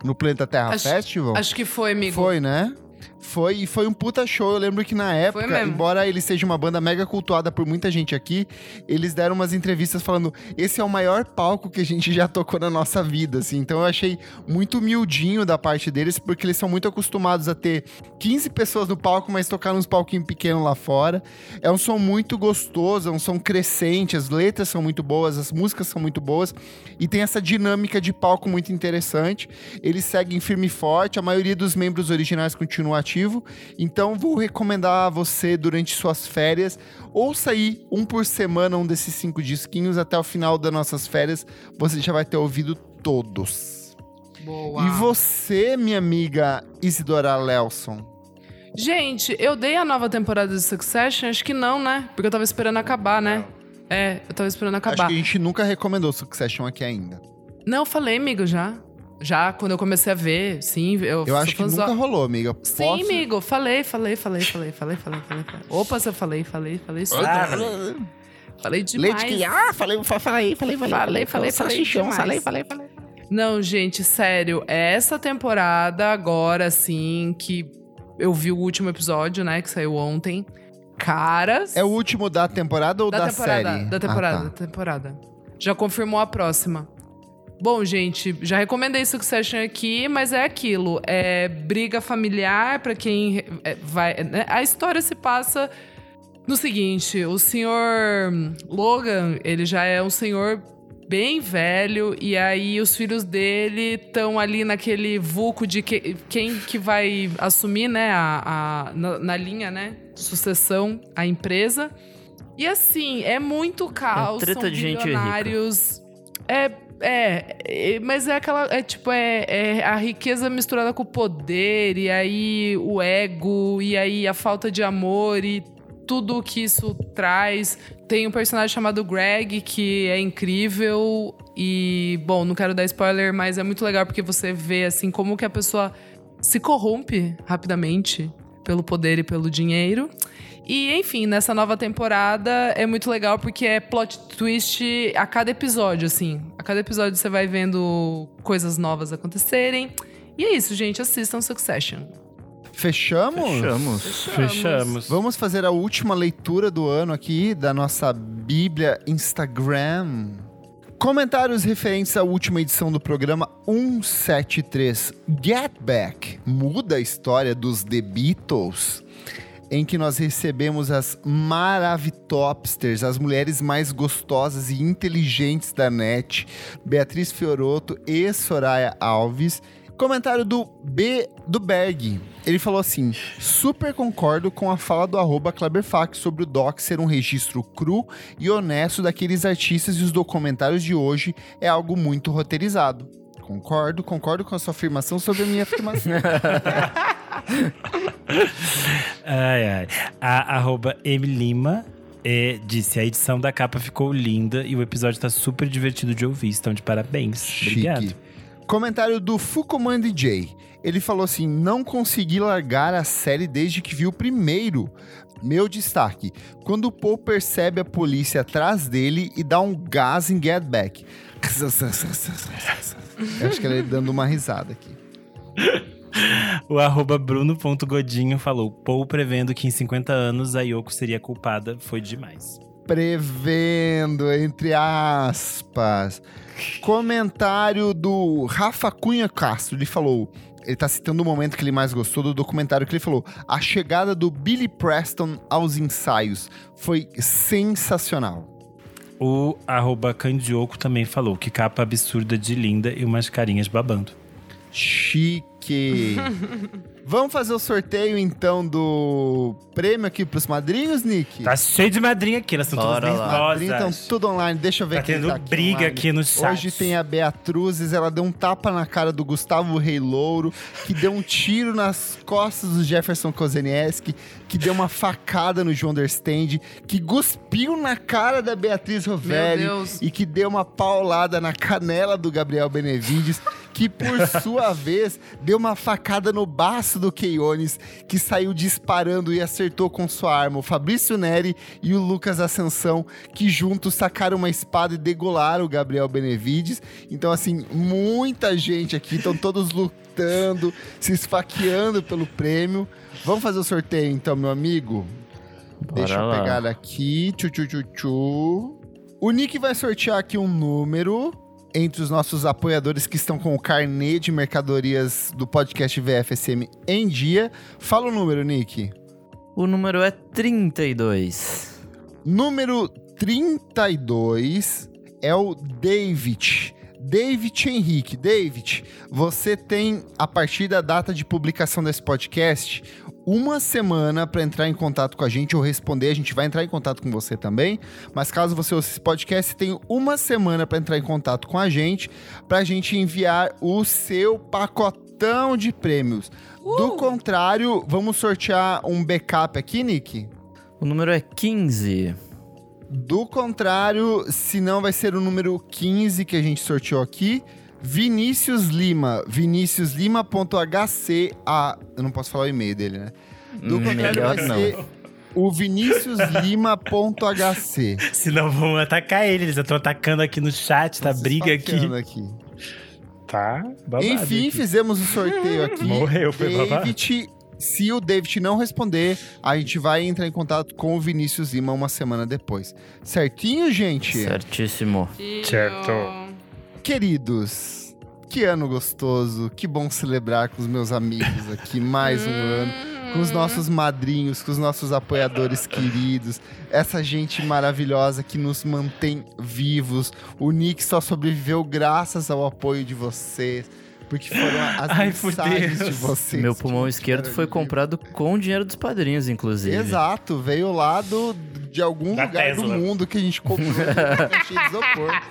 no Planeta Terra Acho- Festival. Acho que foi, amigo. Foi, né? Foi, e foi um puta show. Eu lembro que na época, embora ele seja uma banda mega cultuada por muita gente aqui, eles deram umas entrevistas falando: esse é o maior palco que a gente já tocou na nossa vida, assim. Então eu achei muito humildinho da parte deles, porque eles são muito acostumados a ter 15 pessoas no palco, mas tocar nos palquinhos pequenos lá fora. É um som muito gostoso, é um som crescente, as letras são muito boas, as músicas são muito boas, e tem essa dinâmica de palco muito interessante. Eles seguem firme e forte, a maioria dos membros originais continua ativo. Então vou recomendar a você durante suas férias, ouça aí um por semana um desses cinco disquinhos até o final das nossas férias, você já vai ter ouvido todos. Boa. E você, minha amiga Isidora Lelson? Gente, eu dei a nova temporada de Succession? Acho que não, né? Porque eu tava esperando acabar, né? É, eu tava esperando Acho acabar. que a gente nunca recomendou Succession aqui ainda. Não, eu falei, amigo, já. Já quando eu comecei a ver, sim, eu Eu acho que nunca rolou, amiga. Posso... Sim, amigo, falei, falei, falei, falei, falei, falei, falei. Opa, se eu falei, falei, falei. Falei demais. Leite que, ah, falei, falei, falei, falei. Falei, falei, falei, falei, falei, falei. Não, gente, sério, essa temporada agora, assim, que eu vi o último episódio, né, que saiu ontem. Caras. É o último da temporada ou da, da temporada, série? Da temporada, ah, tá. da temporada. Já confirmou a próxima. Bom, gente, já recomendei Succession aqui, mas é aquilo. É briga familiar pra quem é, vai. né? A história se passa no seguinte: o senhor Logan, ele já é um senhor bem velho, e aí os filhos dele estão ali naquele vulco de que- quem que vai assumir, né, a, a- na, na linha, né, sucessão, a empresa. E assim, é muito caos, treta são de gente rica. É, é, é, mas é aquela, é tipo, é, é a riqueza misturada com o poder, e aí o ego, e aí a falta de amor, e tudo que isso traz. Tem um personagem chamado Greg, que é incrível, e, bom, não quero dar spoiler, mas é muito legal porque você vê, assim, como que a pessoa se corrompe rapidamente pelo poder e pelo dinheiro. E, enfim, nessa nova temporada é muito legal porque é plot twist a cada episódio, assim. A cada episódio você vai vendo coisas novas acontecerem. E é isso, gente. Assistam Succession. Fechamos? Fechamos. Fechamos. Vamos fazer a última leitura do ano aqui da nossa Bíblia Instagram. Comentários referentes à última edição do programa 173 Get Back muda a história dos The Beatles, em que nós recebemos as Maravitopsters, as mulheres mais gostosas e inteligentes da net, Beatriz Fioroto e Soraya Alves. Comentário do B do Berg. Ele falou assim: super concordo com a fala do arroba Kleberfax sobre o doc ser um registro cru e honesto daqueles artistas e os documentários de hoje é algo muito roteirizado. Concordo, concordo com a sua afirmação sobre a minha afirmação. Ai, ai. A arroba Emilima é, disse: a edição da capa ficou linda e o episódio tá super divertido de ouvir. Estão de parabéns. Obrigado. Comentário do Fukuman DJ. Ele falou assim: não consegui largar a série desde que vi o primeiro. Meu destaque: quando o Paul percebe a polícia atrás dele e dá um gás em Get Back. Eu acho que ele dando uma risada aqui. O arroba Bruno.godinho falou: Paul prevendo que em 50 anos a Yoko seria culpada foi demais. Prevendo, entre aspas. Comentário do Rafa Cunha Castro. Ele falou. Ele tá citando o momento que ele mais gostou do documentário que ele falou. A chegada do Billy Preston aos ensaios foi sensacional. O arroba Candioco também falou que capa absurda de linda e umas carinhas babando. Chique que Vamos fazer o sorteio então do prêmio aqui pros madrinhos, Nick? Tá cheio de madrinha aqui, elas estão todas então tudo online. Deixa eu ver Tá quem tendo tá aqui briga online. aqui no chat. Hoje tem a Beatruzes, ela deu um tapa na cara do Gustavo Rei Louro, que deu um tiro nas costas do Jefferson Kozenieski, que deu uma facada no João Understand, que cuspiu na cara da Beatriz Rovelli Deus. e que deu uma paulada na canela do Gabriel Benevides, que por sua vez deu uma facada no baço do Keiones, que saiu disparando e acertou com sua arma o Fabrício Neri e o Lucas Ascensão, que juntos sacaram uma espada e degolaram o Gabriel Benevides. Então, assim, muita gente aqui, estão todos lutando, se esfaqueando pelo prêmio. Vamos fazer o sorteio então, meu amigo? Deixa eu lá. pegar aqui. Tchu, tchu, tchu, tchu. O Nick vai sortear aqui um número entre os nossos apoiadores que estão com o carnê de mercadorias do podcast VFSM em dia. Fala o número, Nick. O número é 32. Número 32 é o David. David Henrique. David, você tem, a partir da data de publicação desse podcast, uma semana para entrar em contato com a gente ou responder. A gente vai entrar em contato com você também. Mas caso você ouça esse podcast, você tem uma semana para entrar em contato com a gente, para a gente enviar o seu pacotão de prêmios. Do contrário, vamos sortear um backup aqui, Nick? O número é 15. Do contrário, se não vai ser o número 15 que a gente sorteou aqui. Vinícius Lima, viniciuslima.hc. Ah, eu não posso falar o e-mail dele, né? Do Hum, contrário, melhor vai não. ser o viniciuslima.hc. Senão vão atacar ele. Eles estão atacando aqui no chat, tá Se briga aqui. aqui. Tá, babado Enfim, aqui. fizemos o sorteio aqui. Morreu, foi babado. David, se o David não responder, a gente vai entrar em contato com o Vinícius Lima uma semana depois. Certinho, gente? Certíssimo. Certo. Queridos, que ano gostoso, que bom celebrar com os meus amigos aqui mais um ano, com os nossos madrinhos, com os nossos apoiadores queridos, essa gente maravilhosa que nos mantém vivos. O Nick só sobreviveu graças ao apoio de vocês, porque foram as Ai, mensagens de vocês. Meu pulmão esquerdo foi comprado com o dinheiro dos padrinhos, inclusive. Exato, veio lá do, de algum Da lugar do Tesla. mundo que a gente comprou no cheio de isopor.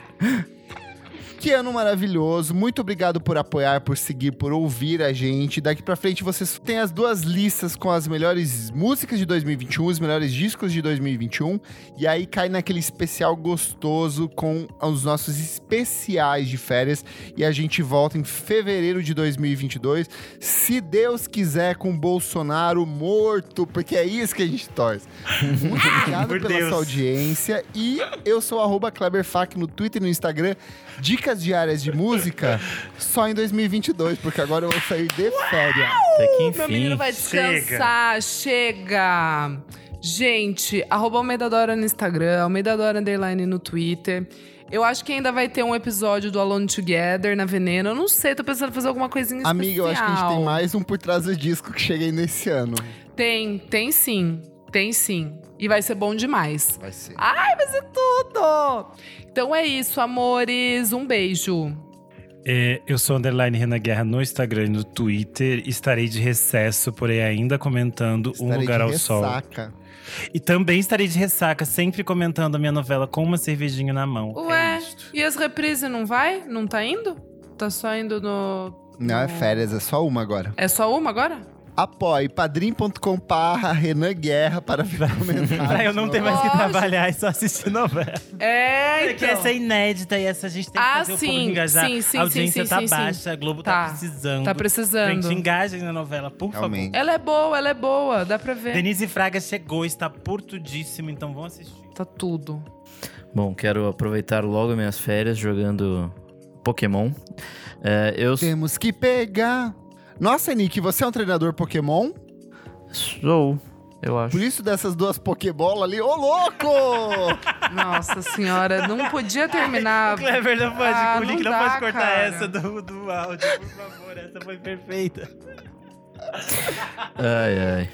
Que ano maravilhoso. Muito obrigado por apoiar, por seguir, por ouvir a gente. Daqui pra frente vocês têm as duas listas com as melhores músicas de 2021, os melhores discos de 2021. E aí cai naquele especial gostoso com os nossos especiais de férias. E a gente volta em fevereiro de 2022. Se Deus quiser, com Bolsonaro morto, porque é isso que a gente torce. Muito obrigado pela Deus. sua audiência. E eu sou arroba KleberFac no Twitter e no Instagram. Dicas diárias de música só em 2022, porque agora eu vou sair de férias. Até que enfim. Meu menino vai descansar. Chega. Gente, arroba Almeida Dora no Instagram, Almeida Dora Underline no Twitter. Eu acho que ainda vai ter um episódio do Alone Together na Veneno. Eu não sei, tô pensando em fazer alguma coisinha especial. Amiga, eu acho que a gente tem mais um por trás do disco que chega aí nesse ano. Tem, tem sim. Tem sim. E vai ser bom demais. Vai ser. Ai, vai ser tudo! Então é isso, amores. Um beijo. É, eu sou underline Renan Guerra no Instagram e no Twitter. Estarei de recesso, porém ainda comentando Um Estarei Lugar de ao Sol. ressaca. E também estarei de ressaca, sempre comentando a minha novela com uma cervejinha na mão. Ué, É e as reprises não vai? Não tá indo? Tá só indo no. Não, é férias, é só uma agora. É só uma agora? Apoie padrim.com barra Renan Guerra para ver comentários. Pra eu não ter mais que trabalhar e só assistir novela. É, Porque essa é inédita e essa a gente tem que Ah, fazer o sim, público engajar. sim, sim, a audiência sim, tá sim, sim. baixa, a Globo tá, Tá, precisando. tá precisando. Gente, engajem na novela, por Realmente. Ela é boa, ela é boa, dá pra ver. favor. Denise Fraga chegou, está por tudíssimo, então vão assistir. Tá tudo. Bom, quero aproveitar logo minhas férias jogando Pokémon. É, eu Temos que pegar. Nossa, Nick, você é um treinador Pokémon? sou, eu acho. Por isso dessas duas Pokébolas ali. Ô, louco! Nossa senhora, não podia terminar. O Clever não pode, Ah, o Link não não, dá, pode cortar cara. essa do, do áudio, por favor. Essa foi perfeita. Ai, ai.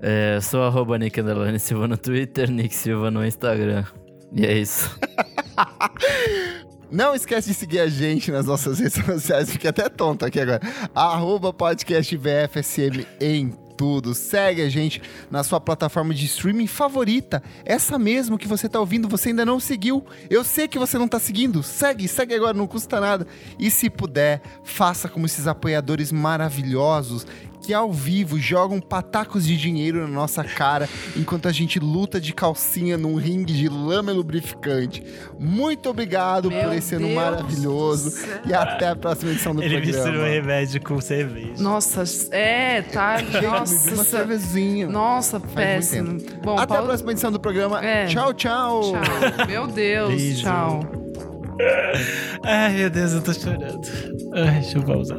É, sou arroba Nick Silva no Twitter, Nick Silva no Instagram. E é isso. Não esquece de seguir a gente nas nossas redes sociais. Fiquei até tonto aqui agora. Arroba podcast VFSM em tudo. Segue a gente na sua plataforma de streaming favorita. Essa mesmo que você tá ouvindo, você ainda não seguiu. Eu sei que você não tá seguindo. Segue, segue agora, não custa nada. E se puder, faça como esses apoiadores maravilhosos que ao vivo jogam patacos de dinheiro na nossa cara enquanto a gente luta de calcinha num ringue de lama lubrificante. Muito obrigado Meu por esse ano Deus maravilhoso e até a próxima edição do Ele programa. misturou remédio com cerveja. Nossa, é, tá. Vi uma Nossa, cervezinha. nossa, péssimo. Bom, Até a Paulo- próxima edição do programa. É. Tchau, tchau. Tchau. Meu Deus, Beijo. tchau. Ai, meu Deus, eu tô chorando. Ai, deixa eu pausar.